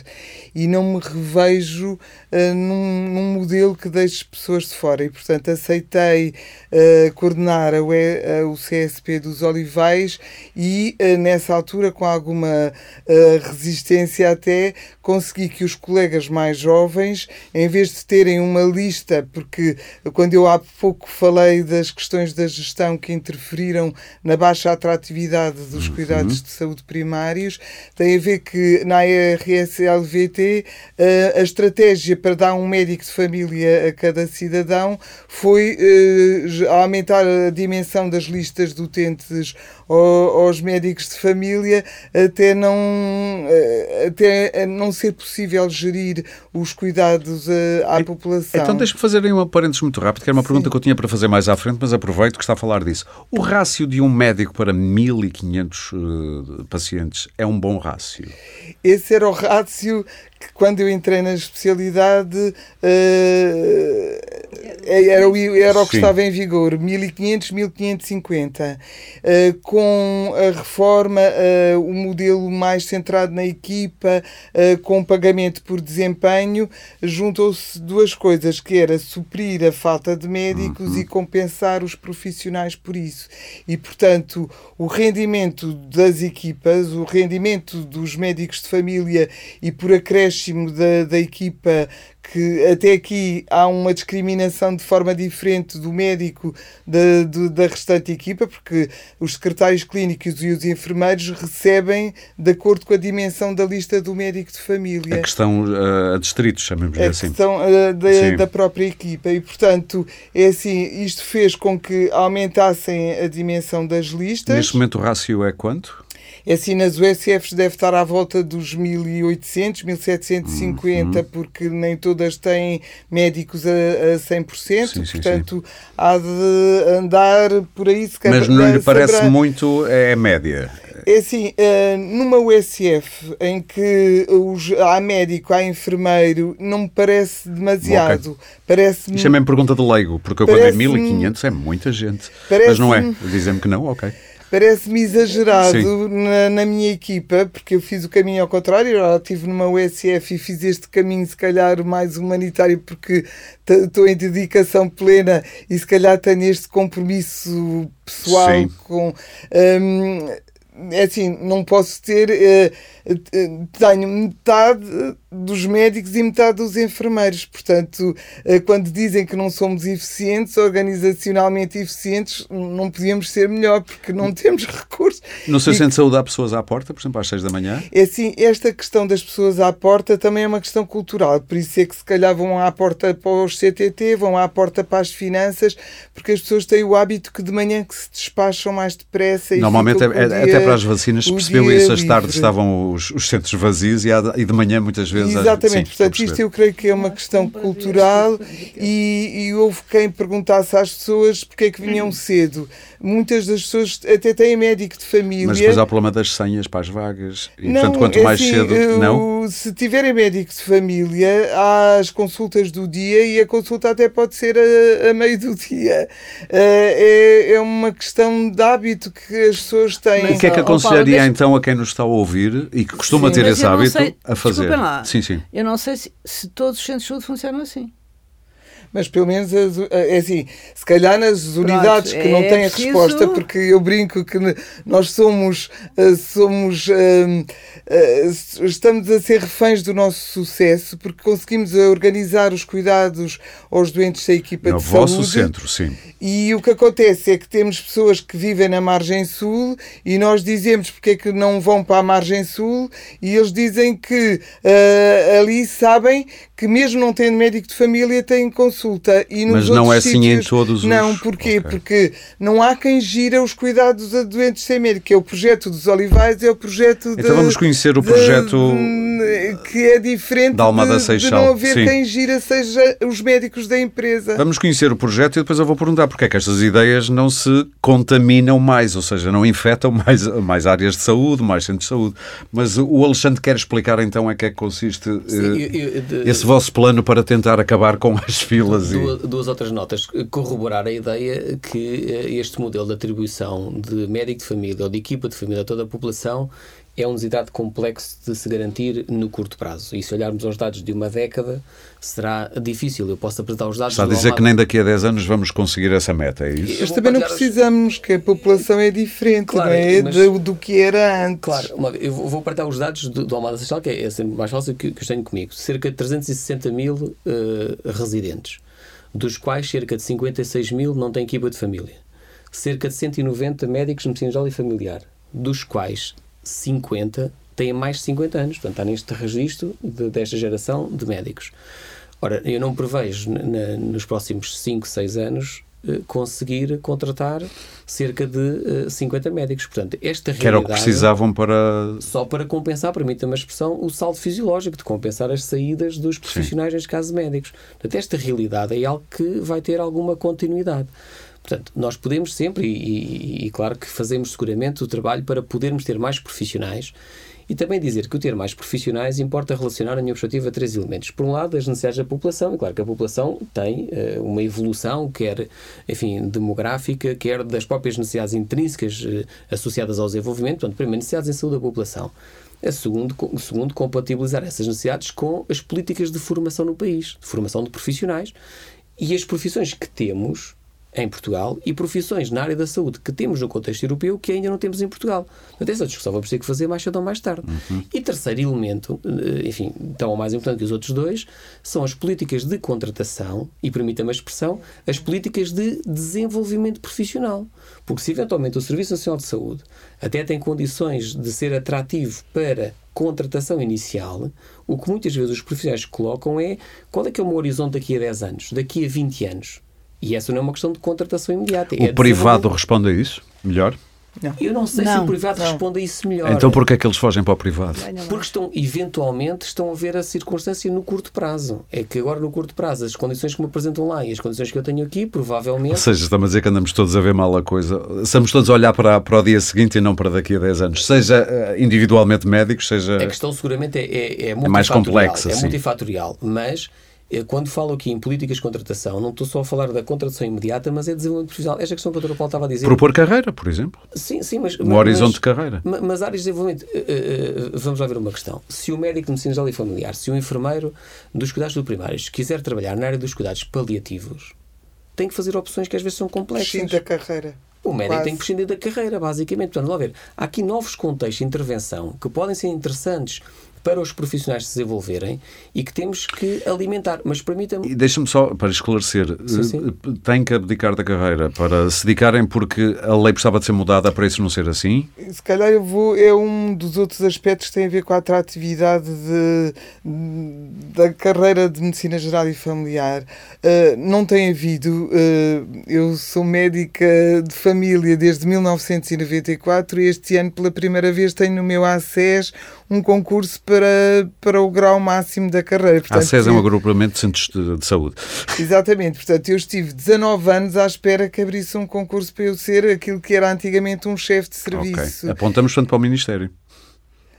E não me revejo uh, num, num, modelo que deixe pessoas de fora. E, portanto, aceitei uh, coordenar a, a, o CSP dos Olivais e, uh, nessa altura, com alguma resistência até, consegui que os colegas mais jovens, em vez de terem uma lista, porque quando eu há pouco falei das questões da gestão que interferiram na baixa atratividade dos uhum. cuidados de saúde primários, tem a ver que na RSLVT eh, a estratégia para dar um médico de família a cada cidadão foi eh, aumentar a dimensão das listas de utentes aos médicos de família até não, eh, até não ser possível gerir os cuidados à população. Então deixe-me fazer aí um parênteses muito rápido, que era uma Sim. pergunta que eu tinha para fazer mais à frente, mas aproveito que está a falar disso. O rácio de um médico para 1500 uh, pacientes é um bom rácio? Esse era o rácio que quando eu entrei na especialidade uh, era, o, era o que Sim. estava em vigor, 1500, 1550. Uh, com a reforma, uh, o modelo mais centrado na equipa, uh, com pagamento por desempenho, juntou-se duas coisas, que era suprir a falta de médicos uhum. e compensar os profissionais por isso. E, portanto, o rendimento das equipas, o rendimento dos médicos de família e por acréscimo da, da equipa que até aqui há uma discriminação de forma diferente do médico da, do, da restante equipa, porque os secretários clínicos e os enfermeiros recebem de acordo com a dimensão da lista do médico de família. A questão uh, a distritos, chamemos a assim. A questão uh, da, da, própria equipa. E, portanto, é assim, isto fez com que aumentassem a dimensão das listas. Neste momento o rácio é quanto? É assim, nas USFs deve estar à volta dos 1800, 1750, uhum. porque nem todas têm médicos a, a 100%, sim, portanto sim, sim. há de andar por aí se Mas não lhe parece muito, é média. É assim, uh, numa USF em que os, há médico, há enfermeiro, não me parece demasiado. Okay. Parece Isto é mesmo pergunta de leigo, porque quando é 1500 é muita gente. Mas não é. Dizem-me que não, ok. Parece-me exagerado na, na, minha equipa, porque eu fiz o caminho ao contrário. Eu estive numa USF e fiz este caminho, se calhar, mais humanitário, porque estou em dedicação plena e se calhar tenho este compromisso pessoal Sim. com. Um, é assim, não posso ter. Uh, tenho metade dos médicos e metade dos enfermeiros. Portanto, uh, quando dizem que não somos eficientes, organizacionalmente eficientes, não podíamos ser melhor, porque não temos recursos. No seu e, centro de saúde há pessoas à porta, por exemplo, às seis da manhã? É assim, esta questão das pessoas à porta também é uma questão cultural. Por isso é que se calhar vão à porta para os CTT, vão à porta para as finanças, porque as pessoas têm o hábito que de manhã que se despacham mais depressa. Normalmente, é, é, até para as vacinas se percebeu isso, as tardes estavam os, os, centros vazios e, e, de manhã muitas vezes... Exatamente, sim, portanto isto eu creio que é uma questão cultural e, e houve quem perguntasse às pessoas porque é que vinham cedo. Muitas das pessoas até têm médico de família. Mas depois há o problema das senhas para as vagas e, não, portanto, quanto mais assim, cedo... Não? Se tiverem médico de família, há as consultas do dia e a consulta até pode ser a, a meio do dia. Uh, é, é uma questão de hábito que as pessoas têm. Mas, o que é que aconselharia Paulo, então a quem nos está a ouvir e que costuma sim, ter esse hábito sei, a fazer? Lá, sim, sim. Eu não sei se, se todos os centros de saúde funcionam assim mas pelo menos é assim, se calhar nas Pronto, unidades que é não têm a resposta, porque eu brinco que nós somos, eh, somos uh, uh, estamos a ser reféns do nosso sucesso porque conseguimos organizar os cuidados aos doentes da equipa no de saúde. No vosso centro, sim. E o que acontece é que temos pessoas que vivem na margem sul e nós dizemos porque é que não vão para a margem sul e eles dizem que uh, ali sabem que mesmo não tendo médico de família têm consulta. E nos Mas não é sítios, assim em todos os... Não, porquê? Okay. Porque não há quem gira os cuidados a doentes sem médico, que é o projeto dos Olivais, é o projeto Então vamos conhecer o projeto... De, que é diferente da Almada de, Seixal. de não haver Sim. quem gira seja os médicos da empresa. Vamos conhecer o projeto e depois eu vou perguntar porque é que estas ideias não se contaminam mais, ou seja, não infectam mais, mais áreas de saúde, mais centros de saúde. Mas o Alexandre quer explicar então a que é que consiste Sim, uh, eu, eu, de, esse vosso plano para tentar acabar com as filas? Duas, e... duas outras notas. Corroborar a ideia que eh, este modelo de atribuição de médico de família ou de equipa de família a toda a população é um desiderato complexo de se garantir no curto prazo. E se olharmos aos dados de uma década, será difícil. Eu posso apresentar os dados... Está a dizer que nem daqui a 10 anos vamos conseguir essa meta, é isso? Mas também não precisamos, que a população é diferente, claro, não é? Mas... Do, do, que era antes. Claro, eu vou partilhar os dados do, do Almada Social, que é sempre mais fácil que, que eu tenho comigo. Cerca de 360 mil uh, residentes, dos quais cerca de 56 mil não têm equipa de família. Cerca de 190 médicos de medicina geral e familiar, dos quais 50 têm mais de 50 anos, portanto está neste registro de, desta geração de médicos. Ora, eu não prevejo na, nos próximos 5, 6 anos eh, conseguir contratar cerca de uh, eh, 50 médicos. Portanto, esta realidade... Que era o que precisavam para... Só para compensar, permita-me a expressão, o saldo fisiológico, de compensar as saídas dos profissionais, Sim. neste caso médicos. Portanto, esta realidade é algo que vai ter alguma continuidade. Portanto, nós podemos sempre, e, e, e, claro que fazemos seguramente o trabalho para podermos ter mais profissionais e também dizer que o ter mais profissionais importa relacionar a minha perspectiva a três elementos. Por um lado, as necessidades da população, e claro que a população tem uh, uma evolução, quer, enfim, demográfica, quer das próprias necessidades intrínsecas uh, associadas ao desenvolvimento, portanto, primeiro, necessidades em saúde da população. A segundo, segundo, compatibilizar essas necessidades com as políticas de formação no país, de formação de profissionais. E as profissões que temos em Portugal e profissões na área da saúde que temos no contexto europeu que ainda não temos em Portugal. Portanto, essa discussão vamos ter que fazer mais cedo ou mais tarde. Uhum. E terceiro elemento, eh, enfim, tão mais importante que os outros dois, são as políticas de contratação e, permita-me a expressão, as políticas de desenvolvimento profissional. Porque se eventualmente o Serviço Nacional de Saúde até tem condições de ser atrativo para contratação inicial, o que muitas vezes os profissionais colocam é qual é que é o meu horizonte daqui a 10 anos, daqui a 20 anos. E essa não é uma questão de contratação imediata. O é privado responde a isso? Melhor? Não. Eu não sei não, se o privado não. responde a isso melhor. Então porquê é que eles fogem para o privado? Porque estão, eventualmente, estão a ver a circunstância no curto prazo. É que agora, no curto prazo, as condições que me apresentam lá e as condições que eu tenho aqui, provavelmente... Ou seja, estamos a dizer que andamos todos a ver mal a coisa. Estamos todos a olhar para, para o dia seguinte e não para daqui a 10 anos. Seja eh, individualmente médicos, seja... A questão seguramente é, é, é, é mais complexa. É sim. multifatorial, mas quando falo aqui em políticas de contratação, não estou só a falar da contratação imediata, mas é desenvolvimento profissional. Esta questão que o Dr. Paulo estava a dizer. Propor carreira, por exemplo. Sim, sim, mas. Um mas, horizonte de carreira. Mas, mas áreas de desenvolvimento. Uh, uh, vamos lá ver uma questão. Se o médico de medicina geral e familiar, se o enfermeiro dos cuidados do primários quiser trabalhar na área dos cuidados paliativos, tem que fazer opções que às vezes são complexas. Prescinde da carreira. O médico Quase. tem que prescindir da carreira, basicamente. Portanto, lá ver. Há aqui novos contextos de intervenção que podem ser interessantes para os profissionais se desenvolverem e que temos que alimentar. Mas permita-me. E deixa-me só, para esclarecer, sim, sim. Eh, tem que abdicar da carreira para se dedicarem porque a lei precisava de ser mudada para isso não ser assim? Se calhar eu vou. É um dos outros aspectos que tem a ver com a atratividade de, da carreira de medicina geral e familiar. Uh, não tem havido. Uh, eu sou médica de família desde 1994 e este ano, pela primeira vez, tenho no meu ACES um concurso para, para o grau máximo da carreira. Portanto, a SES é um agrupamento de centros de, de, saúde. Exatamente. Portanto, eu estive 19 anos à espera que abrisse um concurso para eu ser aquilo que era antigamente um chefe de serviço. Okay. Apontamos, portanto, para o Ministério.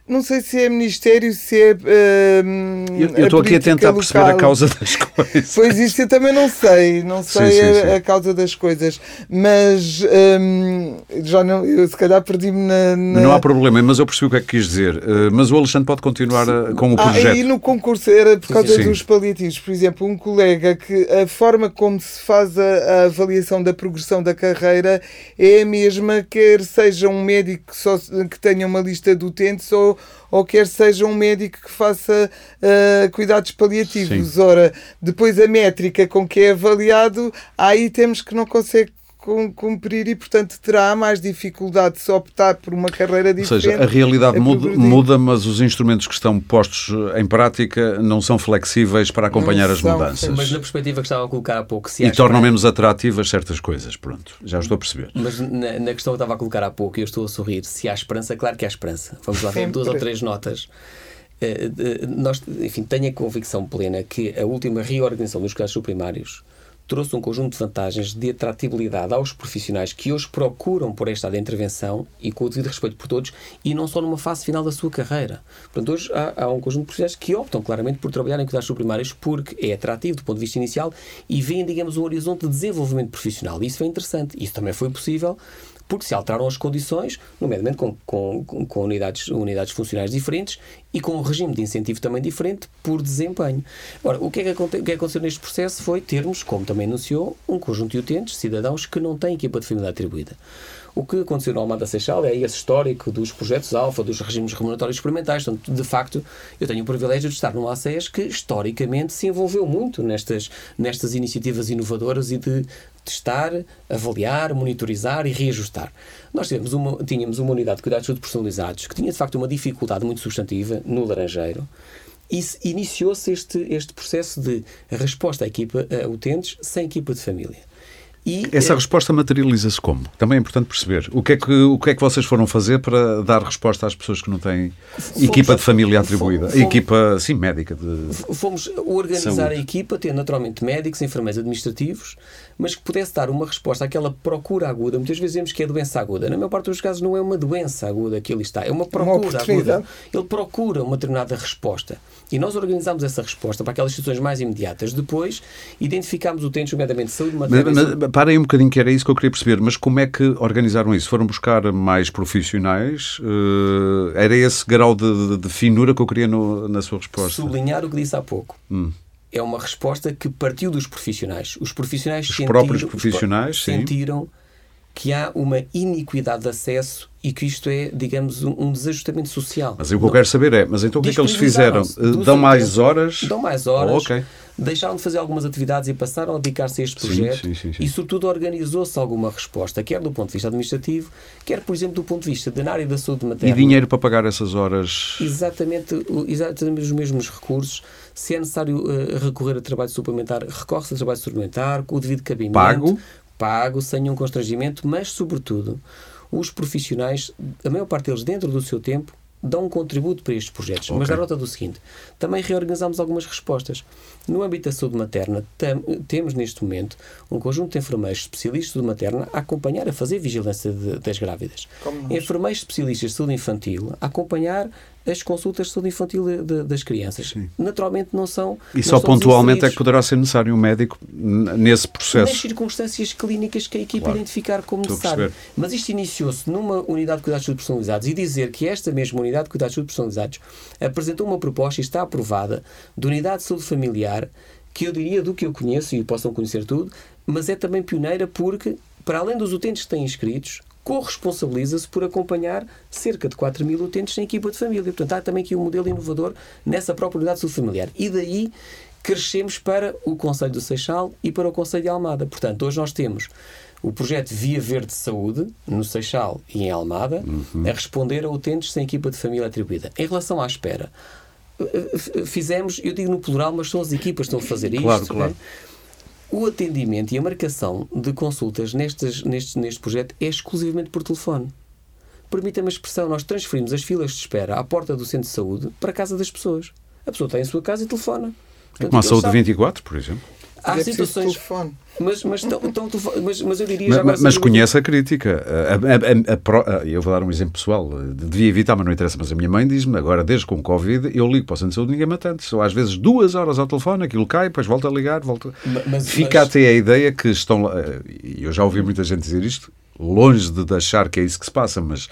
Não sei se é Ministério, se é. Uh, eu estou aqui a tentar local. perceber a causa das coisas. Pois isso eu também não sei, não sei sim, sim, a, sim. a, causa das coisas. Mas um, já não, eu se calhar perdi-me na, na, Não há problema, mas eu percebi o que é que quis dizer. Uh, mas o Alexandre pode continuar a, com o ah, projeto. E no concurso era por causa dos paliativos. Por exemplo, um colega que a forma como se faz a, a, avaliação da progressão da carreira é a mesma, quer seja um médico só, que tenha uma lista de utentes ou ou quer seja um médico que faça uh, cuidados paliativos. Sim. Ora, depois a métrica com que é avaliado, há itens que não consegue cumprir e, portanto, terá mais dificuldade se optar por uma carreira diferente. Ou seja, a realidade muda, muda, mas os instrumentos que estão postos em prática não são flexíveis para acompanhar não as mudanças. Mas na perspectiva que estava a colocar há pouco... Se e tornam menos atrativas certas coisas, pronto, já estou a perceber. Mas na, na questão que estava a colocar há pouco, e eu estou a sorrir, se há esperança, claro que há esperança. Vamos lá ver duas ou três notas. Uh, nós, enfim, tenho a convicção plena que a última reorganização dos casos primários trouxe um conjunto de vantagens de atratividade aos profissionais que hoje procuram por esta intervenção e com o devido respeito por todos e não só numa fase final da sua carreira. Portanto, hoje há, há um conjunto de profissionais que optam claramente por trabalhar em cuidados primários porque é atrativo do ponto de vista inicial e veem, digamos, um horizonte de desenvolvimento profissional. Isso é interessante. Isso também foi possível porque se alteraram as condições, nomeadamente com, com, com unidades, unidades funcionais diferentes e com um regime de incentivo também diferente por desempenho. Agora, o que, é que, o é que aconteceu neste processo foi termos, como também anunciou, um conjunto de utentes, cidadãos, que não têm equipa de família atribuída. O que aconteceu no Almada Seixal é esse histórico dos projetos alfa, dos regimes remuneratórios experimentais. Portanto, de facto, eu tenho o privilégio de estar num ACES que, historicamente, se envolveu muito nestas, nestas iniciativas inovadoras e de testar, avaliar, monitorizar e reajustar. Nós tivemos uma, tínhamos uma unidade de cuidados de personalizados que tinha, de facto, uma dificuldade muito substantiva no Laranjeiro e iniciou-se este, este processo de resposta à equipa a utentes sem equipa de família. E, Essa é... resposta materializa-se como? Também é importante perceber. O que, é que, o que é que vocês foram fazer para dar resposta às pessoas que não têm fomos, equipa de família atribuída? Fomos, equipa, sim, médica. De... Fomos organizar saúde. a equipa, tendo naturalmente médicos, enfermeiros administrativos, mas que pudesse dar uma resposta àquela procura aguda. Muitas vezes dizemos que é doença aguda. Na maior parte dos casos não é uma doença aguda que ele está, é uma procura uma aguda. Ele procura uma determinada resposta. E nós organizamos essa resposta para aquelas situações mais imediatas. Depois, identificámos utentes, nomeadamente de saúde materna. Mas, mas, para aí um bocadinho que era isso que eu queria perceber. Mas como é que organizaram isso? Foram buscar mais profissionais? Uh, era esse grau de, de, de, finura que eu queria no, na sua resposta? Sublinhar o que disse há pouco. Hum é uma resposta que partiu dos profissionais. Os profissionais os sentiram, próprios profissionais os sentiram que há uma iniquidade de acesso e que isto é, digamos, um, um desajustamento social. Mas o que eu quero saber é, mas então o que é que eles fizeram? Dão mais horas? Dão mais horas. Oh, okay. Deixaram de fazer algumas atividades e passaram a dedicar-se a este projeto sim, sim, sim, e, sobretudo, organizou-se alguma resposta, quer do ponto de vista administrativo, quer, por exemplo, do ponto de vista da área da saúde materna. E dinheiro para pagar essas horas? Exatamente, exatamente os mesmos recursos. Se é necessário uh, recorrer a trabalho suplementar, recorre-se a trabalho suplementar, com o devido cabimento. Pago? Pago, sem nenhum constrangimento, mas, sobretudo, os profissionais, a maior parte deles dentro do seu tempo, dão um contributo para estes projetos. Okay. Mas dá nota do seguinte: também reorganizamos algumas respostas. No âmbito da saúde materna, temos neste momento um conjunto de enfermeiros especialistas de materna a acompanhar, a fazer vigilância de, das grávidas. Enfermeiros especialistas de saúde infantil a acompanhar as consultas de saúde infantil de, de, das crianças. Sim. Naturalmente não são. E não só pontualmente é que poderá ser necessário um médico nesse processo. Nas circunstâncias clínicas que a equipa claro. identificar como necessário. Mas isto iniciou-se numa unidade de cuidados personalizados e dizer que esta mesma unidade de cuidados personalizados apresentou uma proposta e está aprovada de unidade de saúde familiar que eu diria do que eu conheço e possam conhecer tudo, mas é também pioneira porque, para além dos utentes que têm inscritos, corresponsabiliza-se por acompanhar cerca de 4 mil utentes em equipa de família. Portanto, há também aqui um modelo inovador nessa própria unidade familiar. E daí crescemos para o Conselho do Seixal e para o Conselho de Almada. Portanto, hoje nós temos o projeto Via Verde Saúde, no Seixal e em Almada, uhum. a responder a utentes sem equipa de família atribuída. Em relação à espera, eh, eh, fizemos, eu digo no plural, mas são as equipas que estão a fazer isto. Claro, claro. É? O atendimento e a marcação de consultas nestes, neste, neste projeto é exclusivamente por telefone. Permita-me a expressão, nós transferimos as filas de espera à porta do centro de saúde para a casa das pessoas. A pessoa está em sua casa e telefona. É como a saúde sabe. 24, por exemplo. Há é situações. Mas, mas, tão, tão, mas, mas eu diria. Já mas, mas conhece a crítica. A, a, a, eu vou dar um exemplo pessoal. Devia evitar, mas não interessa. Mas a minha mãe diz-me agora, desde com Covid, eu ligo para o centro de saúde ninguém me atende. São às vezes duas horas ao telefone, aquilo cai, depois volta a ligar. Volta... Mas, Fica até a ideia que estão. E eu já ouvi muita gente dizer isto, longe de achar que é isso que se passa, mas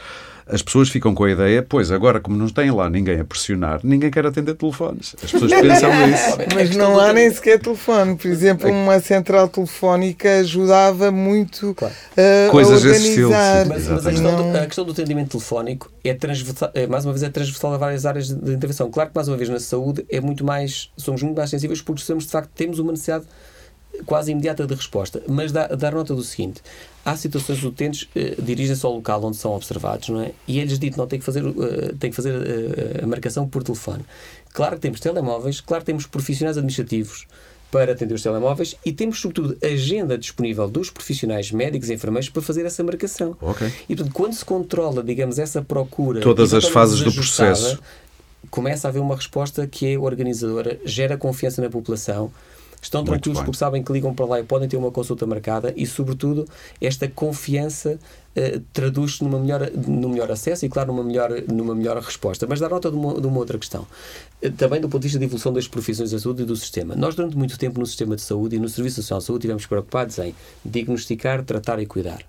as pessoas ficam com a ideia, pois agora, como não tem lá ninguém a pressionar, ninguém quer atender telefones. As pessoas pensam nisso. Mas não há nem sequer telefone. Por exemplo, uma central telefónica ajudava muito claro. Coisas a organizar. Mas, mas a, questão do, a, questão do, atendimento telefónico é transversal, é, mais uma vez, é transversal a várias áreas de, de intervenção. Claro que, mais uma vez, na saúde é muito mais, somos muito mais sensíveis porque sabemos, de facto, temos uma necessidade quase imediata de resposta. Mas dá, dar nota do seguinte: há situações de utentes eh, dirigem-se ao local onde são observados, não é? E eles dito não têm que fazer, uh, têm que fazer uh, a marcação por telefone. Claro que temos telemóveis, claro que temos profissionais administrativos para atender os telemóveis e temos, sobretudo, agenda disponível dos profissionais médicos e enfermeiros para fazer essa marcação. Okay. E, portanto, quando se controla, digamos, essa procura... Todas as fases do processo. Começa a haver uma resposta que é organizadora, gera confiança na população, estão tranquilos porque sabem que ligam para lá e podem ter uma consulta marcada e, sobretudo, esta confiança uh, traduz-se numa melhor, num melhor acesso e, claro, numa melhor, numa melhor resposta. Mas dá nota de uma, de uma outra questão. Uh, também do ponto de vista da evolução das profissões da saúde e do sistema. Nós, durante muito tempo, no sistema de saúde e no Serviço Nacional de Saúde, estivemos preocupados em diagnosticar, tratar e cuidar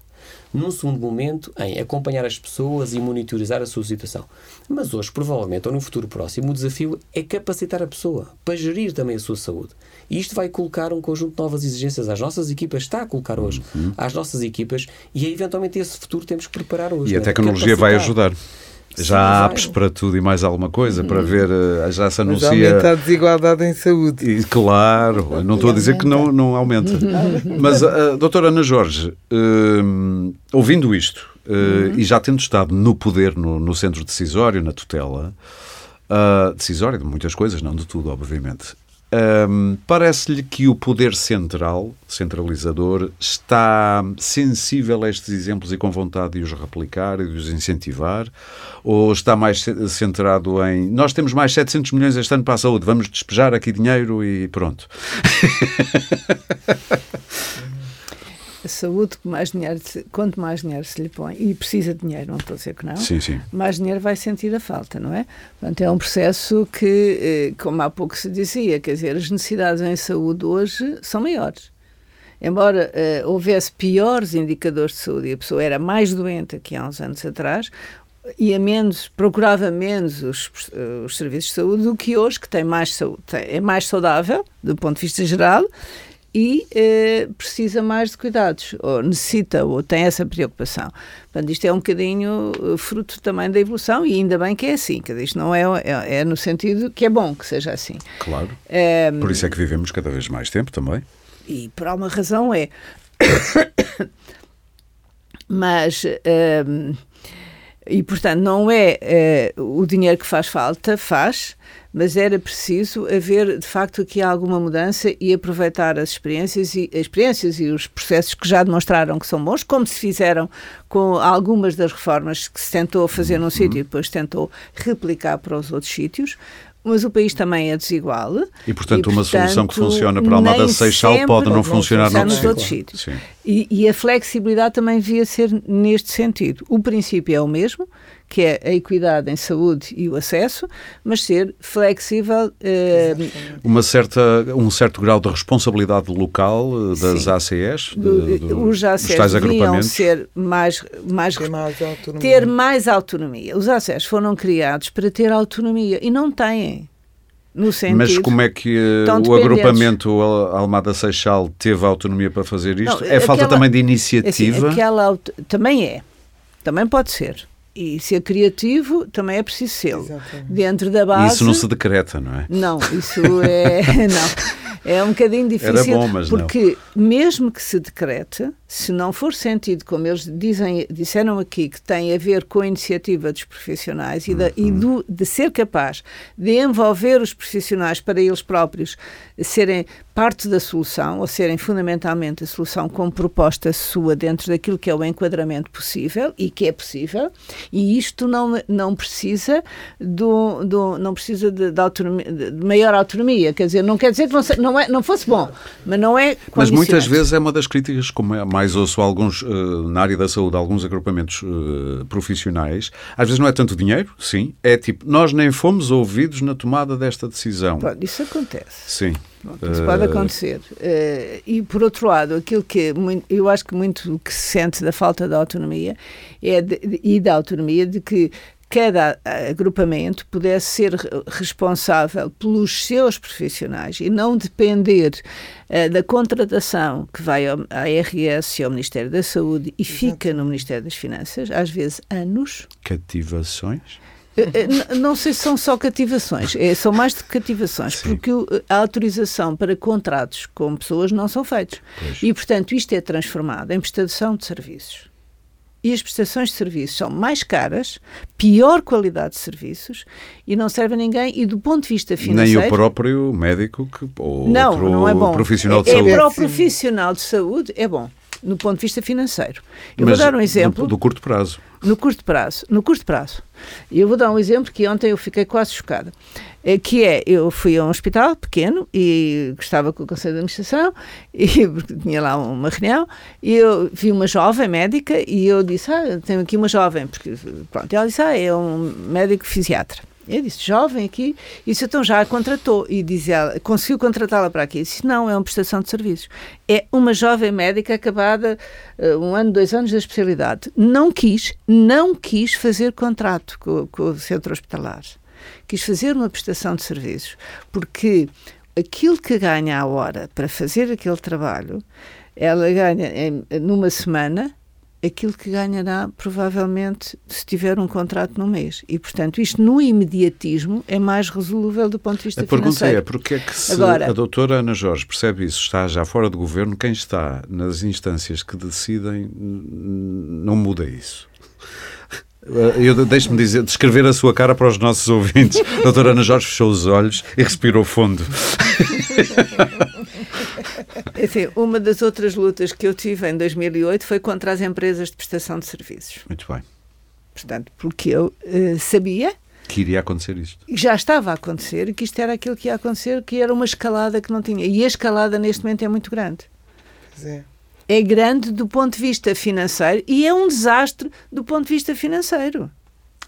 num segundo momento, em acompanhar as pessoas e monitorizar a sua situação. Mas hoje, provavelmente, ou no futuro próximo, o desafio é capacitar a pessoa para gerir também a sua saúde. E isto vai colocar um conjunto de novas exigências às nossas equipas, está a colocar hoje uhum. às nossas equipas, e é eventualmente esse futuro temos que preparar hoje. E a é? tecnologia vai ajudar. Já há apps para tudo e mais alguma coisa, para uhum. ver, eh, já se anuncia... Mas aumenta a desigualdade em saúde. E, claro, não estou a dizer que não, não aumenta. Mas, uh, doutora Ana Jorge, uh, ouvindo isto, uh, uhum. e já tendo estado no poder, no, no centro decisório, na tutela, uh, decisório de muitas coisas, não de tudo, obviamente, Parece-lhe que o poder central, centralizador, está sensível a estes exemplos e com vontade de os replicar e de os incentivar? Ou está mais centrado em nós temos mais 700 milhões este ano para a saúde, vamos despejar aqui dinheiro e pronto? saúde, mais dinheiro, quanto mais dinheiro se lhe põe, e precisa de dinheiro, não estou a dizer que não, sim, sim. mais dinheiro vai sentir a falta, não é? Portanto, é um processo que, eh, como há pouco se dizia, quer dizer, as necessidades em saúde hoje são maiores. Embora uh, houvesse piores indicadores de saúde e a pessoa era mais doente que há uns anos atrás, ia menos, procurava menos os, os serviços de saúde do que hoje, que tem mais saúde, é mais saudável do ponto de vista geral e eh, precisa mais de cuidados, ou necessita, ou tem essa preocupação. Portanto, isto é um bocadinho eh, fruto também da evolução e ainda bem que é assim, que isto não é, é, é, no sentido que é bom que seja assim. Claro. É, por isso é que vivemos cada vez mais tempo também. E por alguma razão é. Mas. E, portanto, não é, é o dinheiro que faz falta, faz, mas era preciso haver, de facto, aqui alguma mudança e aproveitar as experiências e, as experiências e os processos que já demonstraram que são bons, como se fizeram com algumas das reformas que se tentou fazer num uhum. sítio e depois tentou replicar para os outros sítios, mas o país também é desigual. E, portanto, e, uma portanto, solução que funciona para Almada Seixal pode não funcionar nos outros sítios. E, e, a flexibilidade também devia ser neste sentido. O princípio é o mesmo, que é a equidade em saúde e o acesso, mas ser flexível. Eh, uma certa, um certo grau de responsabilidade local eh, das sim. ACS, de, do, os ACS dos deviam ser mais, mais, ter mais, ter mais autonomia. Os ACS foram criados para ter autonomia e não têm. No sentido, Mas como é que uh, o agrupamento Almada Seixal teve autonomia para fazer isto? Não, é aquela, falta também de iniciativa? Assim, aquela, também é. Também pode ser e ser criativo também é preciso ser. Dentro da base. Isso não se decreta, não é? Não, isso é. não. É um bocadinho difícil. Era bom, mas porque não. mesmo que se decrete, se não for sentido, como eles dizem, disseram aqui, que tem a ver com a iniciativa dos profissionais e, da, uhum. e do, de ser capaz de envolver os profissionais para eles próprios serem parte da solução, ou serem fundamentalmente a solução com proposta sua dentro daquilo que é o enquadramento possível e que é possível, e isto não, não precisa, do, do, não precisa de, de, autonomia, de maior autonomia, quer dizer, não quer dizer que não, não, é, não fosse bom, mas não é Mas muitas vezes é uma das críticas, como é mais ouço alguns, uh, na área da saúde, alguns agrupamentos uh, profissionais, às vezes não é tanto dinheiro, sim, é tipo, nós nem fomos ouvidos na tomada desta decisão. Pronto, isso acontece. Sim. Pronto, isso uh... pode acontecer. Uh, e, por outro lado, aquilo que muito, eu acho que muito que se sente da falta de autonomia é de, de, e da autonomia de que cada agrupamento pudesse ser responsável pelos seus profissionais e não depender uh, da contratação que vai ao, à RS e ao Ministério da Saúde e Exato. fica no Ministério das Finanças, às vezes anos. Cativações? Eh, eh, não sei se são só cativações, é, são mais de cativações, Sim. porque a autorização para contratos com pessoas não são feitos. Pois. E, portanto, isto é transformado em prestação de serviços. E as prestações de serviços são mais caras, pior qualidade de serviços e não serve a ninguém. E do ponto de vista financeiro. Nem o próprio médico que, ou não, outro não é bom. profissional de é, saúde. É para o profissional de saúde, é bom no ponto de vista financeiro. Eu Mas vou dar um exemplo. Do, do, curto prazo. No curto prazo. No curto prazo. E eu vou dar um exemplo que ontem eu fiquei quase chocada. É, que é, eu fui a um hospital pequeno e estava com o Conselho de Administração e tinha lá uma reunião e eu vi uma jovem médica e eu disse, ah, tenho aqui uma jovem, porque pronto, ela disse, ah, é um médico fisiatra. Eu disse, jovem aqui, e disse, então já a contratou. E diz ela, conseguiu contratá-la para aqui? Eu disse, não, é uma prestação de serviços. É uma jovem médica acabada uh, um ano, dois anos da especialidade. Não quis, não quis fazer contrato com, com o centro hospitalar. Quis fazer uma prestação de serviços, porque aquilo que ganha à hora para fazer aquele trabalho, ela ganha em, numa semana aquilo que ganhará provavelmente se tiver um contrato no mês. E, portanto, isto no imediatismo é mais resolúvel do ponto de vista financeiro. A pergunta é, porque é que se Agora, a doutora Ana Jorge percebe isso, está já fora do governo, quem está nas instâncias que decidem não muda isso? Eu deixe-me dizer, descrever a sua cara para os nossos ouvintes. A doutora Ana Jorge fechou os olhos e respirou fundo. Enfim, uma das outras lutas que eu tive em 2008 foi contra as empresas de prestação de serviços. Muito bem. Portanto, porque eu uh, sabia que iria acontecer isto. Já estava a acontecer e que isto era aquilo que ia acontecer, que era uma escalada que não tinha. E a escalada neste momento é muito grande. É. é grande do ponto de vista financeiro e é um desastre do ponto de vista financeiro.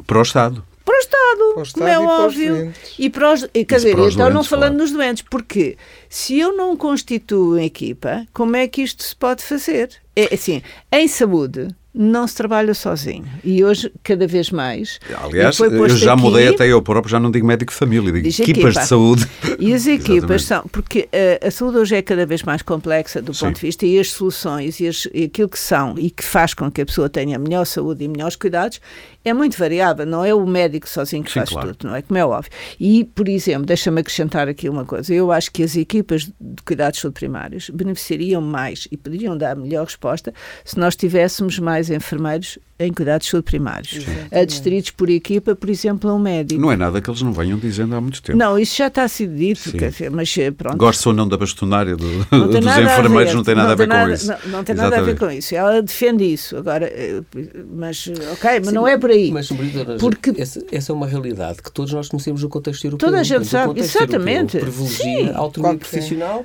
Para o Estado para o Estado, para o Estado como é óbvio. E para os, e, quer dizer, então doentes, não falando claro. nos doentes, porque se eu não constituo equipa, como é que isto se pode fazer? É assim, em saúde, não se trabalha sozinho. E hoje, cada vez mais. Aliás, eu já aqui, mudei até eu próprio, já não digo médico de família, digo equipas equipa. de saúde. E as equipas são. Porque a, a, saúde hoje é cada vez mais complexa do Sim. ponto de vista e as soluções e, as, e aquilo que são e que faz com que a pessoa tenha melhor saúde e melhores cuidados é muito variável. Não é o médico sozinho que Sim, faz claro. tudo, não é? Como é óbvio. E, por exemplo, deixa-me acrescentar aqui uma coisa. Eu acho que as equipas de cuidados primários beneficiariam mais e poderiam dar melhor resposta se nós tivéssemos mais mais enfermeiros em cuidados de saúde primários. Exatamente. Adscritos por equipa, por exemplo, a um médico. Não é nada que eles não venham dizendo há muito tempo. Não, isso já está sido dito, dizer, mas eh, pronto. Gosto ou não da bastonária do, dos enfermeiros, não tem nada a ver nada, com isso. Não, não tem nada a ver com isso. Ela defende isso. Agora, eh, mas, ok, mas Sim, não é por aí. Mas, porque essa, essa, é uma realidade que todos nós conhecemos no contexto europeu. Toda a gente sabe, exatamente. Privilegia Sim. a autonomia profissional,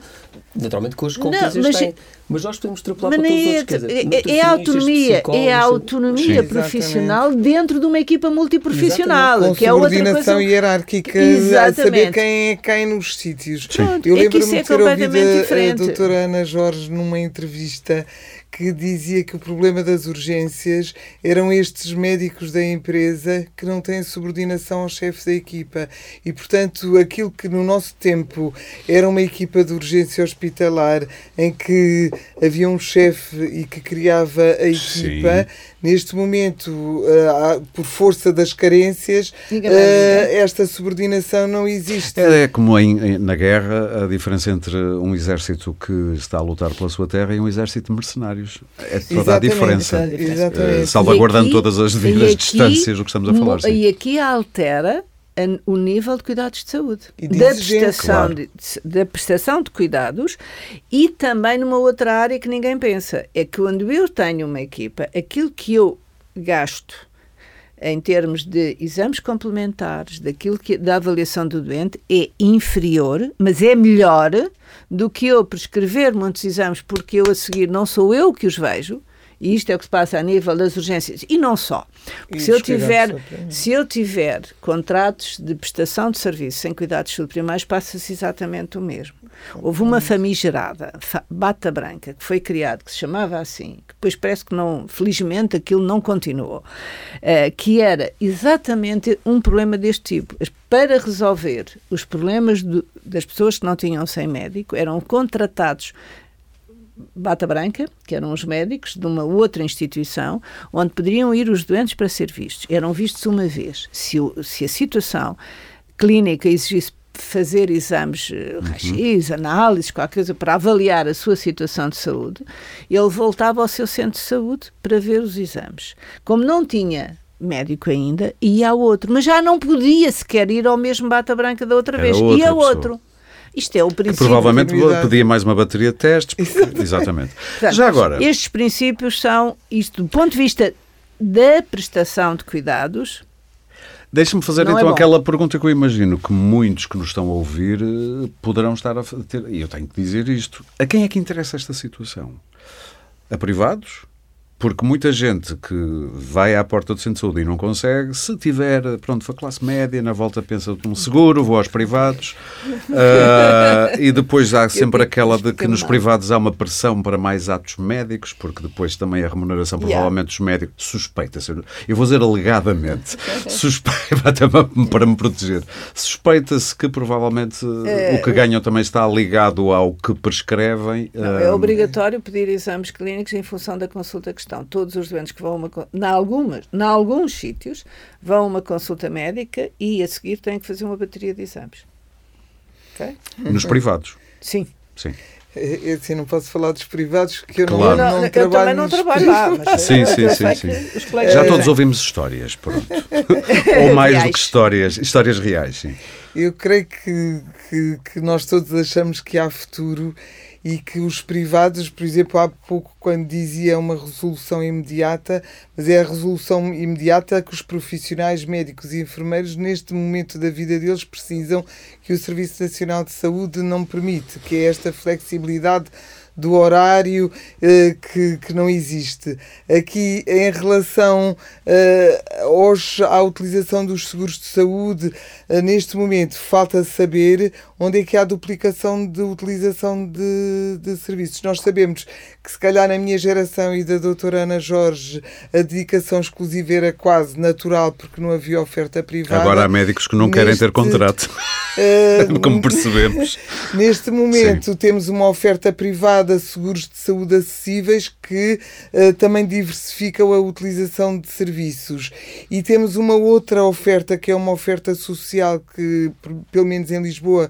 naturalmente com as competências que têm. Mas nós podemos extrapolar para todos os outros. Quer dizer, é, é, a autonomia, é a autonomia Sim. profissional Exatamente. dentro de uma equipa multiprofissional. Exatamente. que é outra coisa... hierárquica, Exatamente. a saber quem é quem nos sítios. Pronto, Eu é lembro-me é de ter ouvido a, a doutora Ana Jorge numa entrevista que dizia que o problema das urgências eram estes médicos da empresa que não têm subordinação ao chefe da equipa. E, portanto, aquilo que no nosso tempo era uma equipa de urgência hospitalar em que havia um chefe e que criava a equipa, Sim. neste momento, uh, por força das carências, uh, esta subordinação não existe. É, como em, na guerra a diferença entre um exército que está a lutar pela sua terra e um exército de mercenários. É toda exatamente, a diferença. Exatamente. Uh, salvaguardando aqui, todas as devidas aqui, distâncias do que estamos a falar. Sim. E aqui altera o nível de cuidados de saúde, da prestação, claro. de, da prestação de cuidados e também numa outra área que ninguém pensa, é que quando eu tenho uma equipa, aquilo que eu gasto em termos de exames complementares, daquilo que da avaliação do doente é inferior, mas é melhor do que eu prescrever muitos exames porque eu a seguir não sou eu que os vejo, e isto é o que se passa a nível das urgências e não só. Porque se eu tiver se eu tiver contratos de prestação de serviços em cuidados subprimários passa-se exatamente o mesmo. Houve uma famigerada bata branca que foi criada que se chamava assim, que depois parece que não, felizmente aquilo não continuou, uh, que era exatamente um problema deste tipo. Para resolver os problemas do, das pessoas que não tinham sem médico, eram contratados bata branca, que eram os médicos de uma outra instituição, onde poderiam ir os doentes para ser vistos. Eram vistos uma vez. Se, se a situação clínica exigisse fazer exames eh, uhum. análises, qualquer coisa, para avaliar a sua situação de saúde, ele voltava ao seu centro de saúde para ver os exames. Como não tinha médico ainda, ia ao outro, mas já não podia sequer ir ao mesmo bata branca da outra Era vez, ia ao outro. Isto é o princípio. Que provavelmente pedia mais uma bateria de testes. Porque, exatamente. Portanto, Já agora. Estes princípios são, isto do ponto de vista da prestação de cuidados. Deixa-me fazer então é aquela pergunta que eu imagino que muitos que nos estão a ouvir eh, poderão estar a ter. E eu tenho que dizer isto. A quem é que interessa esta situação? A privados? Porque muita gente que vai à porta do centro de saúde e não consegue, se tiver, pronto, foi classe média, na volta pensa um seguro, vou aos privados. Uh, e depois há sempre aquela de que nos privados há uma pressão para mais atos médicos, porque depois também a remuneração, provavelmente, dos médicos, suspeita-se, eu vou dizer alegadamente, suspeita, para me proteger, suspeita-se que provavelmente é, o que ganham também está ligado ao que prescrevem. Não, é obrigatório pedir exames clínicos em função da consulta que estão todos os doentes que vão a uma, na algumas, na alguns sítios, vão a uma consulta médica e a seguir têm que fazer uma bateria de exames. Okay? Nos privados? Sim. Sim. Eu assim, não posso falar dos privados que eu claro. não, não, não eu trabalho. também não trabalho lá. Mas sim, sim, sim. sim. Já todos ouvimos histórias, pronto. Ou mais reais. do que histórias, histórias reais, sim. Eu creio que, que, que nós todos achamos que há futuro e que os privados, por exemplo, há pouco quando dizia uma resolução imediata, mas é a resolução imediata que os profissionais médicos e enfermeiros neste momento da vida deles precisam que o Serviço Nacional de Saúde não permite, que é esta flexibilidade do horário uh, que, que não existe. Aqui, em relação uh, aos, à utilização dos seguros de saúde, uh, neste momento falta saber onde é que há duplicação de utilização de, de serviços. Nós sabemos que, se calhar, na minha geração e da doutora Ana Jorge, a dedicação exclusiva era quase natural porque não havia oferta privada. Agora há médicos que não Neste, querem ter contrato, como percebemos. Neste momento, Sim. temos uma oferta privada de seguros de saúde acessíveis que uh, também diversificam a utilização de serviços. E temos uma outra oferta que é uma oferta social que, pelo menos em Lisboa,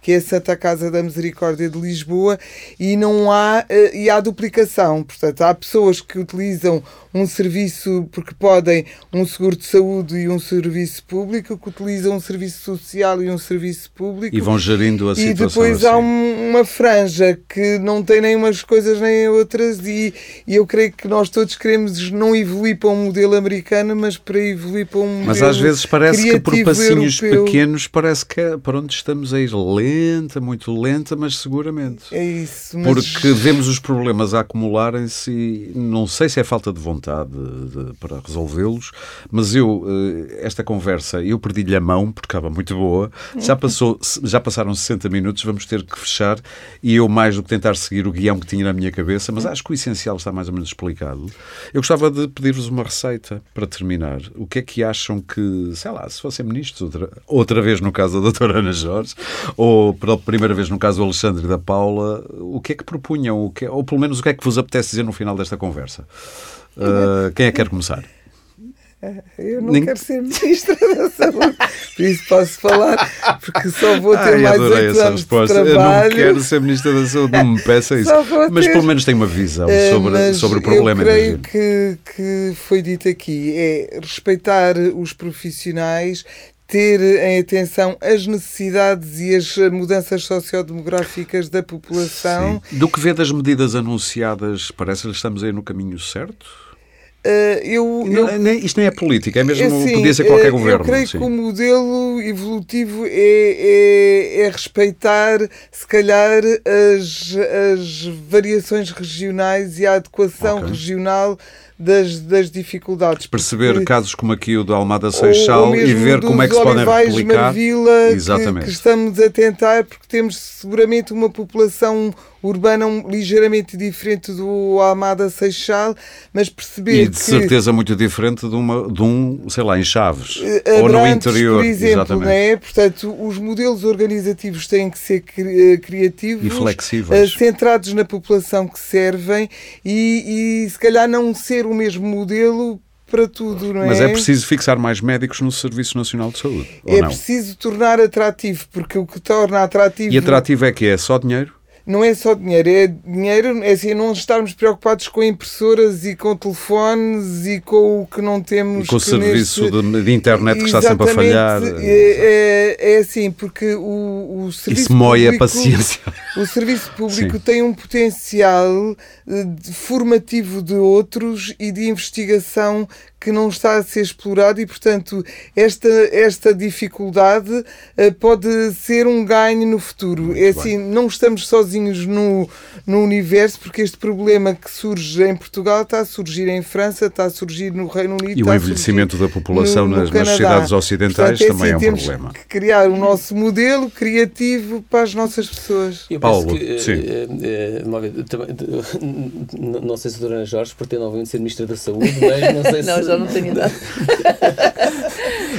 que é a Santa Casa da Misericórdia de Lisboa, e não há, uh, e há duplicação. Portanto, há pessoas que utilizam um serviço, porque podem um seguro de saúde e um serviço público, que utilizam um serviço social e um serviço público. E vão gerindo a situação. E depois assim. há um, uma franja que não tem nem umas coisas nem outras, e, e, eu creio que nós todos queremos não evoluir para um modelo americano, mas para evoluir para um modelo. Mas às vezes parece que por passinhos europeu. pequenos parece que é para onde estamos a ir lenta, muito lenta, mas seguramente. É isso. Mas... Porque vemos os problemas a acumularem-se e não sei se é falta de vontade de, para resolvê-los, mas eu, eh, esta conversa, eu perdi-lhe a mão porque estava muito boa, já, passou, já passaram 60 minutos, vamos ter que fechar e eu mais do que tentar seguir o guião que tinha na minha cabeça, mas acho que o essencial está mais ou menos explicado. Eu gostava de pedir-vos uma receita para terminar. O que é que acham que, sei lá, se fossem ministros, outra, outra vez no caso da doutora Ana Jorge, ou pela primeira vez no caso do Alexandre e da Paula, o que é que propunham, o que, ou pelo menos o que é que vos apetece dizer no final desta conversa? Uh, quem é que quer começar? Eu não quero ser ministra da Saúde, por isso posso falar, porque só vou ter Ai, mais oito anos resposta. de trabalho. Eu não quero ser ministra da Saúde, não me peça isso. Mas pelo menos tem uma visão sobre, sobre o problema. Eu creio que, que foi dito aqui, é respeitar os profissionais, ter em atenção as necessidades e as mudanças sociodemográficas da população. Sim. Do que vê das medidas anunciadas, parece que estamos aí no caminho certo? Uh, eu, não, eu, nem, isto nem é política, é mesmo, assim, podia ser qualquer uh, governo. Eu creio sim. que o modelo evolutivo é, é, é, respeitar, se calhar, as, as variações regionais e a adequação okay. regional das, das dificuldades. Perceber porque, casos como aqui o do Almada Seixal e ver como é que se podem replicar. Marvila, Exatamente. Que, que estamos a tentar, porque temos seguramente uma população urbana um, ligeiramente diferente do Almada Seixal, mas perceber E de que, certeza muito diferente de, uma, de um, sei lá, em Chaves, Abrantes, ou no interior. por exemplo, não é? Portanto, os modelos organizativos têm que ser eh, criativos. E flexíveis. Uh, centrados na população que servem e, e se calhar não ser o mesmo modelo para tudo, não é? Mas é preciso fixar mais médicos no Serviço Nacional de Saúde. É preciso tornar atrativo, porque o que torna atrativo. E atrativo é que é só dinheiro? Não é só dinheiro, é dinheiro, é assim, não estarmos preocupados com impressoras e com telefones e com o que não temos. E com o serviço neste... de, de, internet que está sempre a falhar. É, é, é assim, porque o, o serviço. Isso moe a paciência. O serviço público Sim. tem um potencial eh, formativo de outros e de investigação que não está a ser explorado e, portanto, esta, esta dificuldade uh, pode ser um ganho no futuro. Muito é assim, bem. não estamos sozinhos no, no universo, porque este problema que surge em Portugal está a surgir em França, está a surgir no Reino Unido. E o envelhecimento da população no, no nas, nas, sociedades ocidentais portanto, é também assim, é um temos problema. Que criar o nosso modelo criativo para as nossas pessoas. Eu Paulo, que, sim. Uh, uh, não sei se a Dona Jorge pretende, obviamente, ser Ministra da Saúde, mas não sei se já não tenho idade.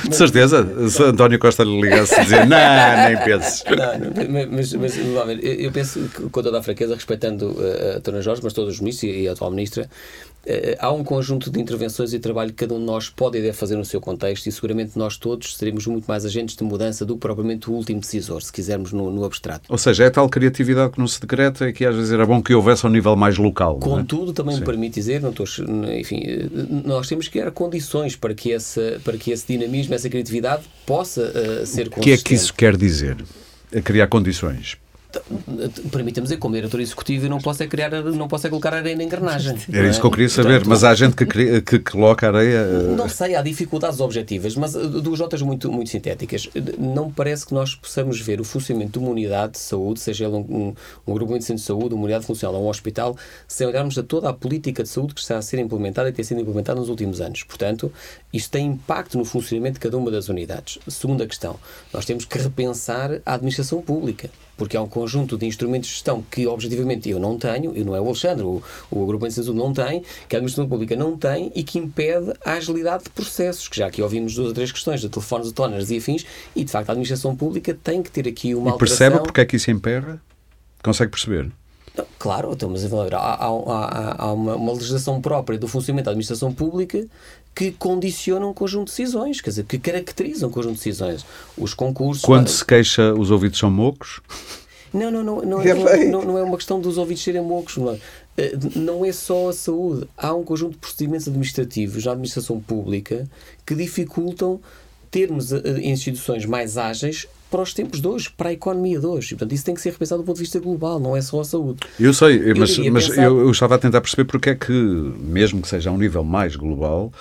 De certeza, se António Costa lhe ligasse e dizer, não, nem penses. Não, mas, mas eu penso que, com toda a fraqueza, respeitando a, a Dona Jorge, mas todos os ministros e a atual Ministra, eh, há um conjunto de intervenções e trabalho que cada um de nós pode e deve fazer no seu contexto e seguramente nós todos seremos muito mais agentes de mudança do que propriamente o último decisor, se quisermos no, no abstrato. Ou seja, é tal criatividade que não se decreta e que às vezes era bom que houvesse a um nível mais local. É? Contudo, é? também Sim. me permite dizer, não estou, enfim, eh, nós temos que criar condições para que, essa, para que esse dinamismo, essa criatividade possa uh, ser consistente. O que é que isso quer dizer? criar condições Permita-me dizer, como diretor executivo, eu não posso é criar, não posso é colocar areia na engrenagem. Era isso que eu queria saber, Portanto, mas há gente que, que coloca areia. Eh, não sei, há dificuldades objetivas, mas eh, duas notas muito, muito sintéticas. Não parece que nós possamos ver o funcionamento de uma unidade de saúde, seja ela um, um, um grupo de centro de saúde, uma unidade funcional ou um hospital, sem olharmos a toda a política de saúde que está a ser implementada e tem sido implementada nos últimos anos. Portanto, isto tem impacto no funcionamento de cada uma das unidades. Segunda questão, nós temos que repensar a administração pública porque há um conjunto de instrumentos de gestão que, objetivamente, eu não tenho, e não é o Alexandre, o, o Grupo de não tem, que a Administração Pública não tem e que impede a agilidade de processos, que já aqui ouvimos duas ou três questões de telefones autónomos e afins, e de facto a Administração Pública tem que ter aqui uma e percebe porque é que isso emperra? Consegue perceber? Não, claro, então, mas há, há, há, há uma, uma, legislação própria do funcionamento da administração pública que condiciona um conjunto de decisões, quer dizer, que caracteriza um conjunto de decisões. Os concursos. Quando se queixa, os ouvidos são mocos? Não, não, não, não, é, não, não é uma questão dos ouvidos serem mocos. Não é? Eh, não é só a saúde. Há um conjunto de procedimentos administrativos na administração pública que dificultam termos eh, instituições mais ágeis para os tempos de hoje, para a economia de hoje. E, portanto, isso tem que ser repensado do ponto de vista global, não é só a saúde. Eu sei, mas, eu, mas pensar... eu, eu, estava a tentar perceber porque é que, mesmo que seja a um nível mais global,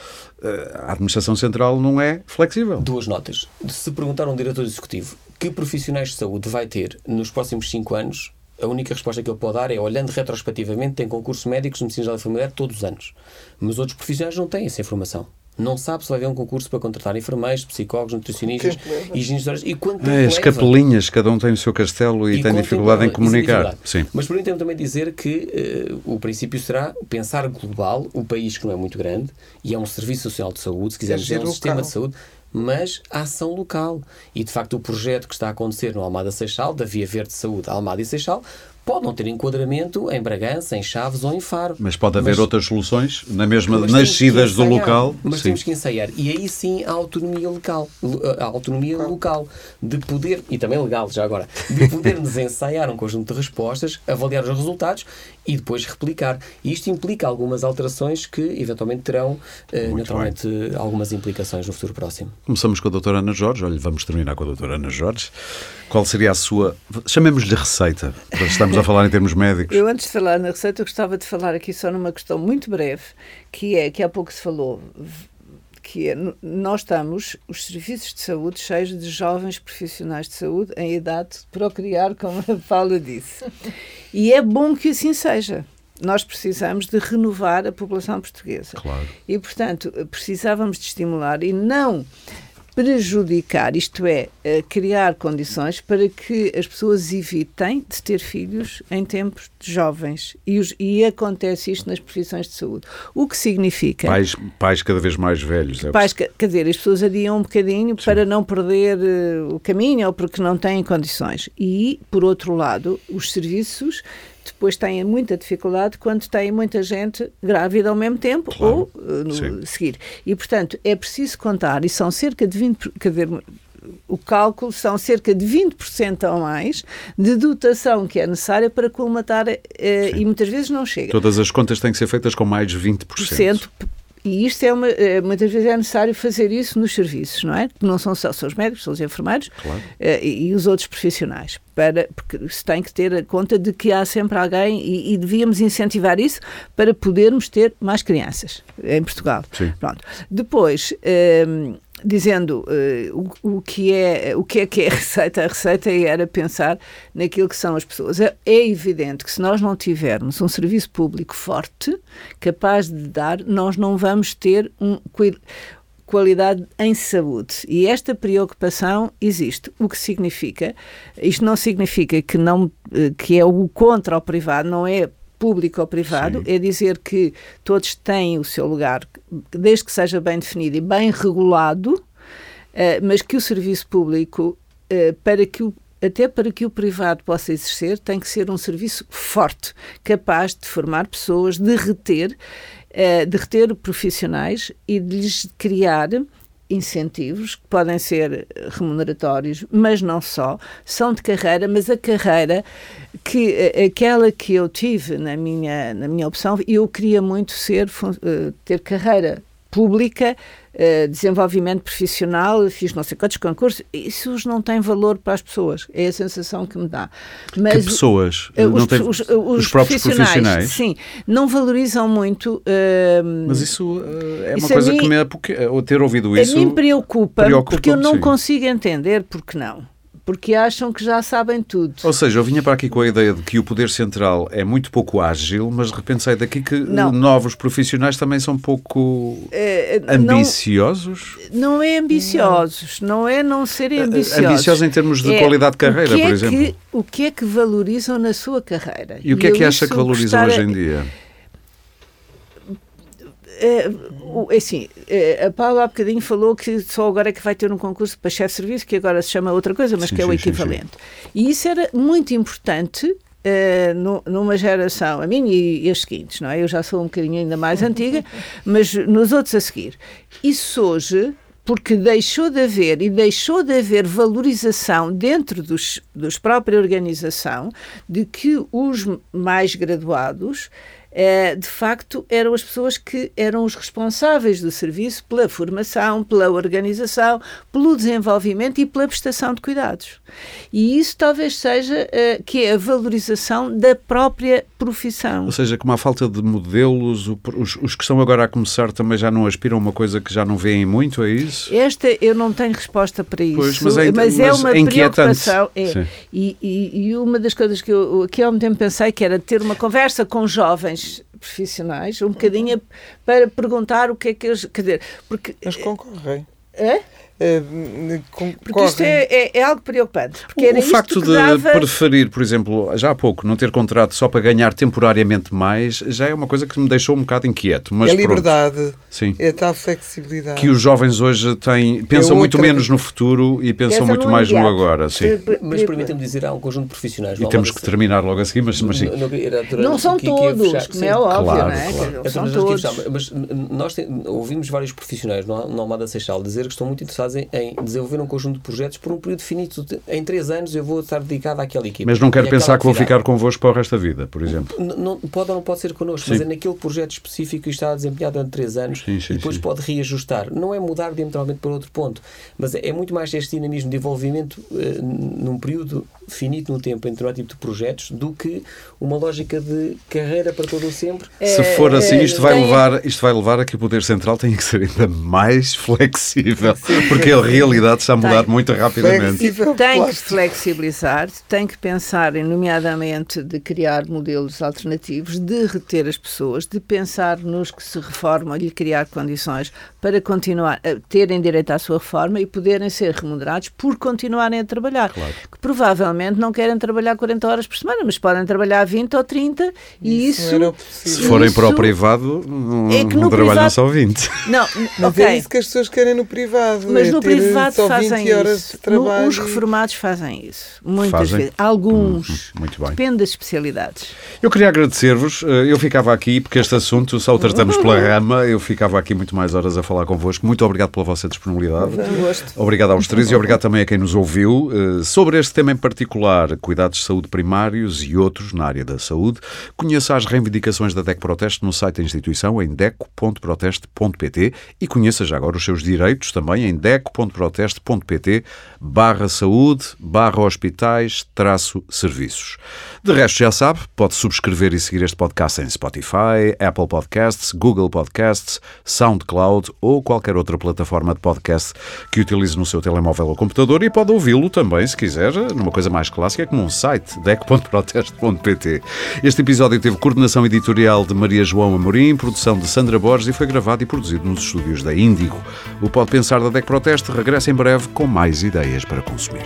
eh, a administração central não é flexível. Duas notas. Se perguntar a um diretor executivo que profissionais de saúde vai ter nos próximos cinco anos, a única resposta que ele pode dar é, olhando retrospectivamente, tem concurso médicos de medicina familiar todos os anos. Mas outros profissionais não têm essa informação não sabe se vai haver um concurso para contratar enfermeiros, psicólogos, nutricionistas, higienistas e quanto é, As capelinhas, cada um tem o seu castelo e, e tem dificuldade em comunicar. Sim. Mas por entendo também dizer que uh, o princípio será pensar global, o país que não é muito grande, e é um serviço social de saúde, se quisermos é um sistema de saúde, mas a ação local. E de facto o projeto que está a acontecer no Almada Seixal, da Via Verde de Saúde Almada e Seixal, pode não ter enquadramento em Bragança, em Chaves ou em Faro. Mas pode haver mas, outras soluções na mesma nascidas do local. Mas sim. temos que ensaiar. E aí sim a autonomia local, a autonomia claro. local de poder, e também legal já agora, de podermos ensaiar um conjunto de respostas, avaliar os resultados e depois replicar. E isto implica algumas alterações que eventualmente terão uh, naturalmente bem. algumas implicações no futuro próximo. Começamos com a doutora Ana Jorge. Olha, vamos terminar com a doutora Ana Jorge. Qual seria a sua, chamemos-lhe receita, estamos a falar em termos médicos. Eu antes de falar na receita, eu gostava de falar aqui só numa questão muito breve, que é, que há pouco se falou, que é, nós estamos, os serviços de saúde, cheios de jovens profissionais de saúde em idade de procriar, como a Paula disse. E é bom que assim seja nós precisamos de renovar a população portuguesa. Claro. E, portanto, precisávamos de estimular e não prejudicar, isto é, eh, criar condições para que as pessoas evitem de ter filhos em tempos de jovens. E, os, e acontece isto nas profissões de saúde. O que significa. Pais, pais cada vez mais velhos. É pais, quer dizer, as pessoas adiam um bocadinho Sim. para não perder uh, o caminho ou porque não têm condições. E, por outro lado, os serviços depois têm muita dificuldade quando têm muita gente grávida ao mesmo tempo claro. ou uh, no seguir. E, portanto, é preciso contar, e são cerca de 20, quer dizer, o cálculo são cerca de 20% ou mais de dotação que é necessária para colmatar eh, e muitas vezes não chega. Todas as contas têm que ser feitas com mais de 20%. E isto é uma, eh, muitas vezes é necessário fazer isso nos serviços, não é? Não são só os médicos, são os enfermeiros claro. Eh, e, e, os outros profissionais. Para, porque se tem que ter a conta de que há sempre alguém e, e devíamos incentivar isso para podermos ter mais crianças em Portugal. Sim. Pronto. Depois. Ehm, dizendo uh, o, o, que é, o que é que é a receita. A receita era pensar naquilo que são as pessoas. É, é, evidente que se nós não tivermos um serviço público forte, capaz de dar, nós não vamos ter um qualidade em saúde. E esta preocupação existe. O que significa? Isto não significa que não eh, que é o contra o privado, não é público ou privado, Sim. é dizer que todos têm o seu lugar, desde que seja bem definido e bem regulado, uh, mas que o serviço público, uh, para que o até para que o privado possa exercer, tem que ser um serviço forte, capaz de formar pessoas, de reter, uh, de reter profissionais e de lhes criar incentivos que podem ser remuneratórios, mas não só, são de carreira, mas a carreira que aquela que eu tive na minha na minha opção, eu queria muito ser eh, ter carreira pública, uh, desenvolvimento profissional, fiz não sei quantos concursos, isso não tem valor para as pessoas, é a sensação que me dá. Mas, que pessoas? Uh, os, tem, os, os, os, próprios profissionais, profissionais, Sim, não valorizam muito. Uh, Mas isso é uma coisa mim, que me é porque, ter ouvido isso. A mim preocupa, preocupa porque eu não sim. consigo entender porque não porque acham que já sabem tudo. Ou seja, eu vinha para aqui com a ideia de que o poder central é muito pouco ágil, mas de repente sai daqui que não. novos profissionais também são pouco é, ambiciosos. Não, não, é ambiciosos, não. não é não serem eh, ambiciosos. Ambiciosos em termos de é, qualidade de carreira, é por exemplo. Que, o que é que valorizam na sua carreira? E o que é que acha que valorizam hoje em dia? É, assim, é, a Paula há bocadinho falou que só agora é que vai ter um concurso para chefe de serviço, que agora se chama outra coisa, mas sim, que é o equivalente. Sim, sim. E isso era muito importante Uh, numa geração, a minha e, e, as seguintes, não é? Eu já sou um bocadinho ainda mais antiga, mas nos outros a seguir. Isso hoje porque deixou de haver e deixou de haver valorização dentro dos, dos própria organização de que os mais graduados é, de facto, eram as pessoas que eram os responsáveis do serviço pela formação, pela organização, pelo desenvolvimento e pela prestação de cuidados. E isso talvez seja uh, que é a valorização da própria profissão. Ou seja, como há falta de modelos, os, os, que estão agora a começar também já não aspiram a uma coisa que já não veem muito, é isso? Esta eu não tenho resposta para isso, pois, mas, é, mas, é uma é preocupação. É, e, e, e, uma das coisas que eu aqui ao mesmo tempo pensei que era ter uma conversa com jovens profissionais, um bocadinho para perguntar o que é que eles. Quer dizer, porque. Eles concorrem. É? Uh, porque isto é, é, é, algo preocupante. Porque o, o facto de dava... preferir, por exemplo, já há pouco, não ter contrato só para ganhar temporariamente mais, já é uma coisa que me deixou um bocado inquieto. Mas é liberdade, Sim. é tal flexibilidade. Que os jovens hoje têm, pensam é muito menos no futuro e pensam muito mais no agora. Sim. Mas permitam-me dizer, há um conjunto de profissionais. E temos que terminar logo a seguir, mas, mas sim. Não, não são todos, como é óbvio, claro, não é? Claro. São todos. Mas nós ouvimos vários profissionais no Almada Seixal dizer que estão muito interessados em desenvolver um conjunto de projetos por um período finito. Em três anos eu vou estar dedicado àquela equipe. Mas não quero pensar que vou ficar convosco para o resto da vida, por exemplo. Não, pode ou não pode ser connosco, sim. mas é naquele projeto específico que está desempenhado durante três anos sim, sim, e depois pode reajustar. Não é mudar diametralmente para outro ponto, mas é muito mais este dinamismo de envolvimento uh, num período finito no tempo em determinado tipo de projetos do que uma lógica de carreira para todo o sempre. Se for assim, é, isto vai, levar, isto vai levar a que o Poder Central tenha que ser ainda mais flexível, porque a realidade está a mudar tem. muito rapidamente. Tem que flexibilizar, tem que pensar, nomeadamente, de criar modelos alternativos, de reter as pessoas, de pensar nos que se reformam e criar condições para continuar a terem direito à sua reforma e poderem ser remunerados por continuarem a trabalhar. Claro. Que provavelmente não querem trabalhar 40 horas por semana, mas podem trabalhar 20 ou 30 e isso. isso se forem isso, para o privado, não, é que no não trabalham privado, só 20. Não, mas okay. é isso que as pessoas querem no privado. Mas é no privado fazem isso. No, os reformados fazem isso. Muitas fazem? vezes. Alguns. Hum, muito bem. Depende das especialidades. Eu queria agradecer-vos. Eh, eu ficava aqui, porque este assunto só o tratamos pela rama. Eu ficava aqui muito mais horas a falar convosco. Muito obrigado pela vossa disponibilidade. Obrigado aos três e obrigado também a quem nos ouviu. Eh, sobre este tema em particular, cuidados de saúde primários e outros na área da saúde, conheça as reivindicações da DEC Proteste no site da instituição em deco.proteste.pt e conheça já agora os seus direitos também em deco.proteste.pt barra saúde, barra hospitais, traço serviços. De resto, já sabe, pode subscrever e seguir este podcast em Spotify, Apple Podcasts, Google Podcasts, SoundCloud ou qualquer outra plataforma de podcast que utilize no seu telemóvel ou computador e pode ouvi-lo também, se quiser, numa coisa mais clássica, como um site, deco.proteste.pt. Este episódio teve coordenação editorial de Maria João Amorim, produção de Sandra Borges e foi gravado e produzido nos estúdios da Índigo. O Pode Pensar da DEC Proteste regressa em breve com mais ideias para consumir.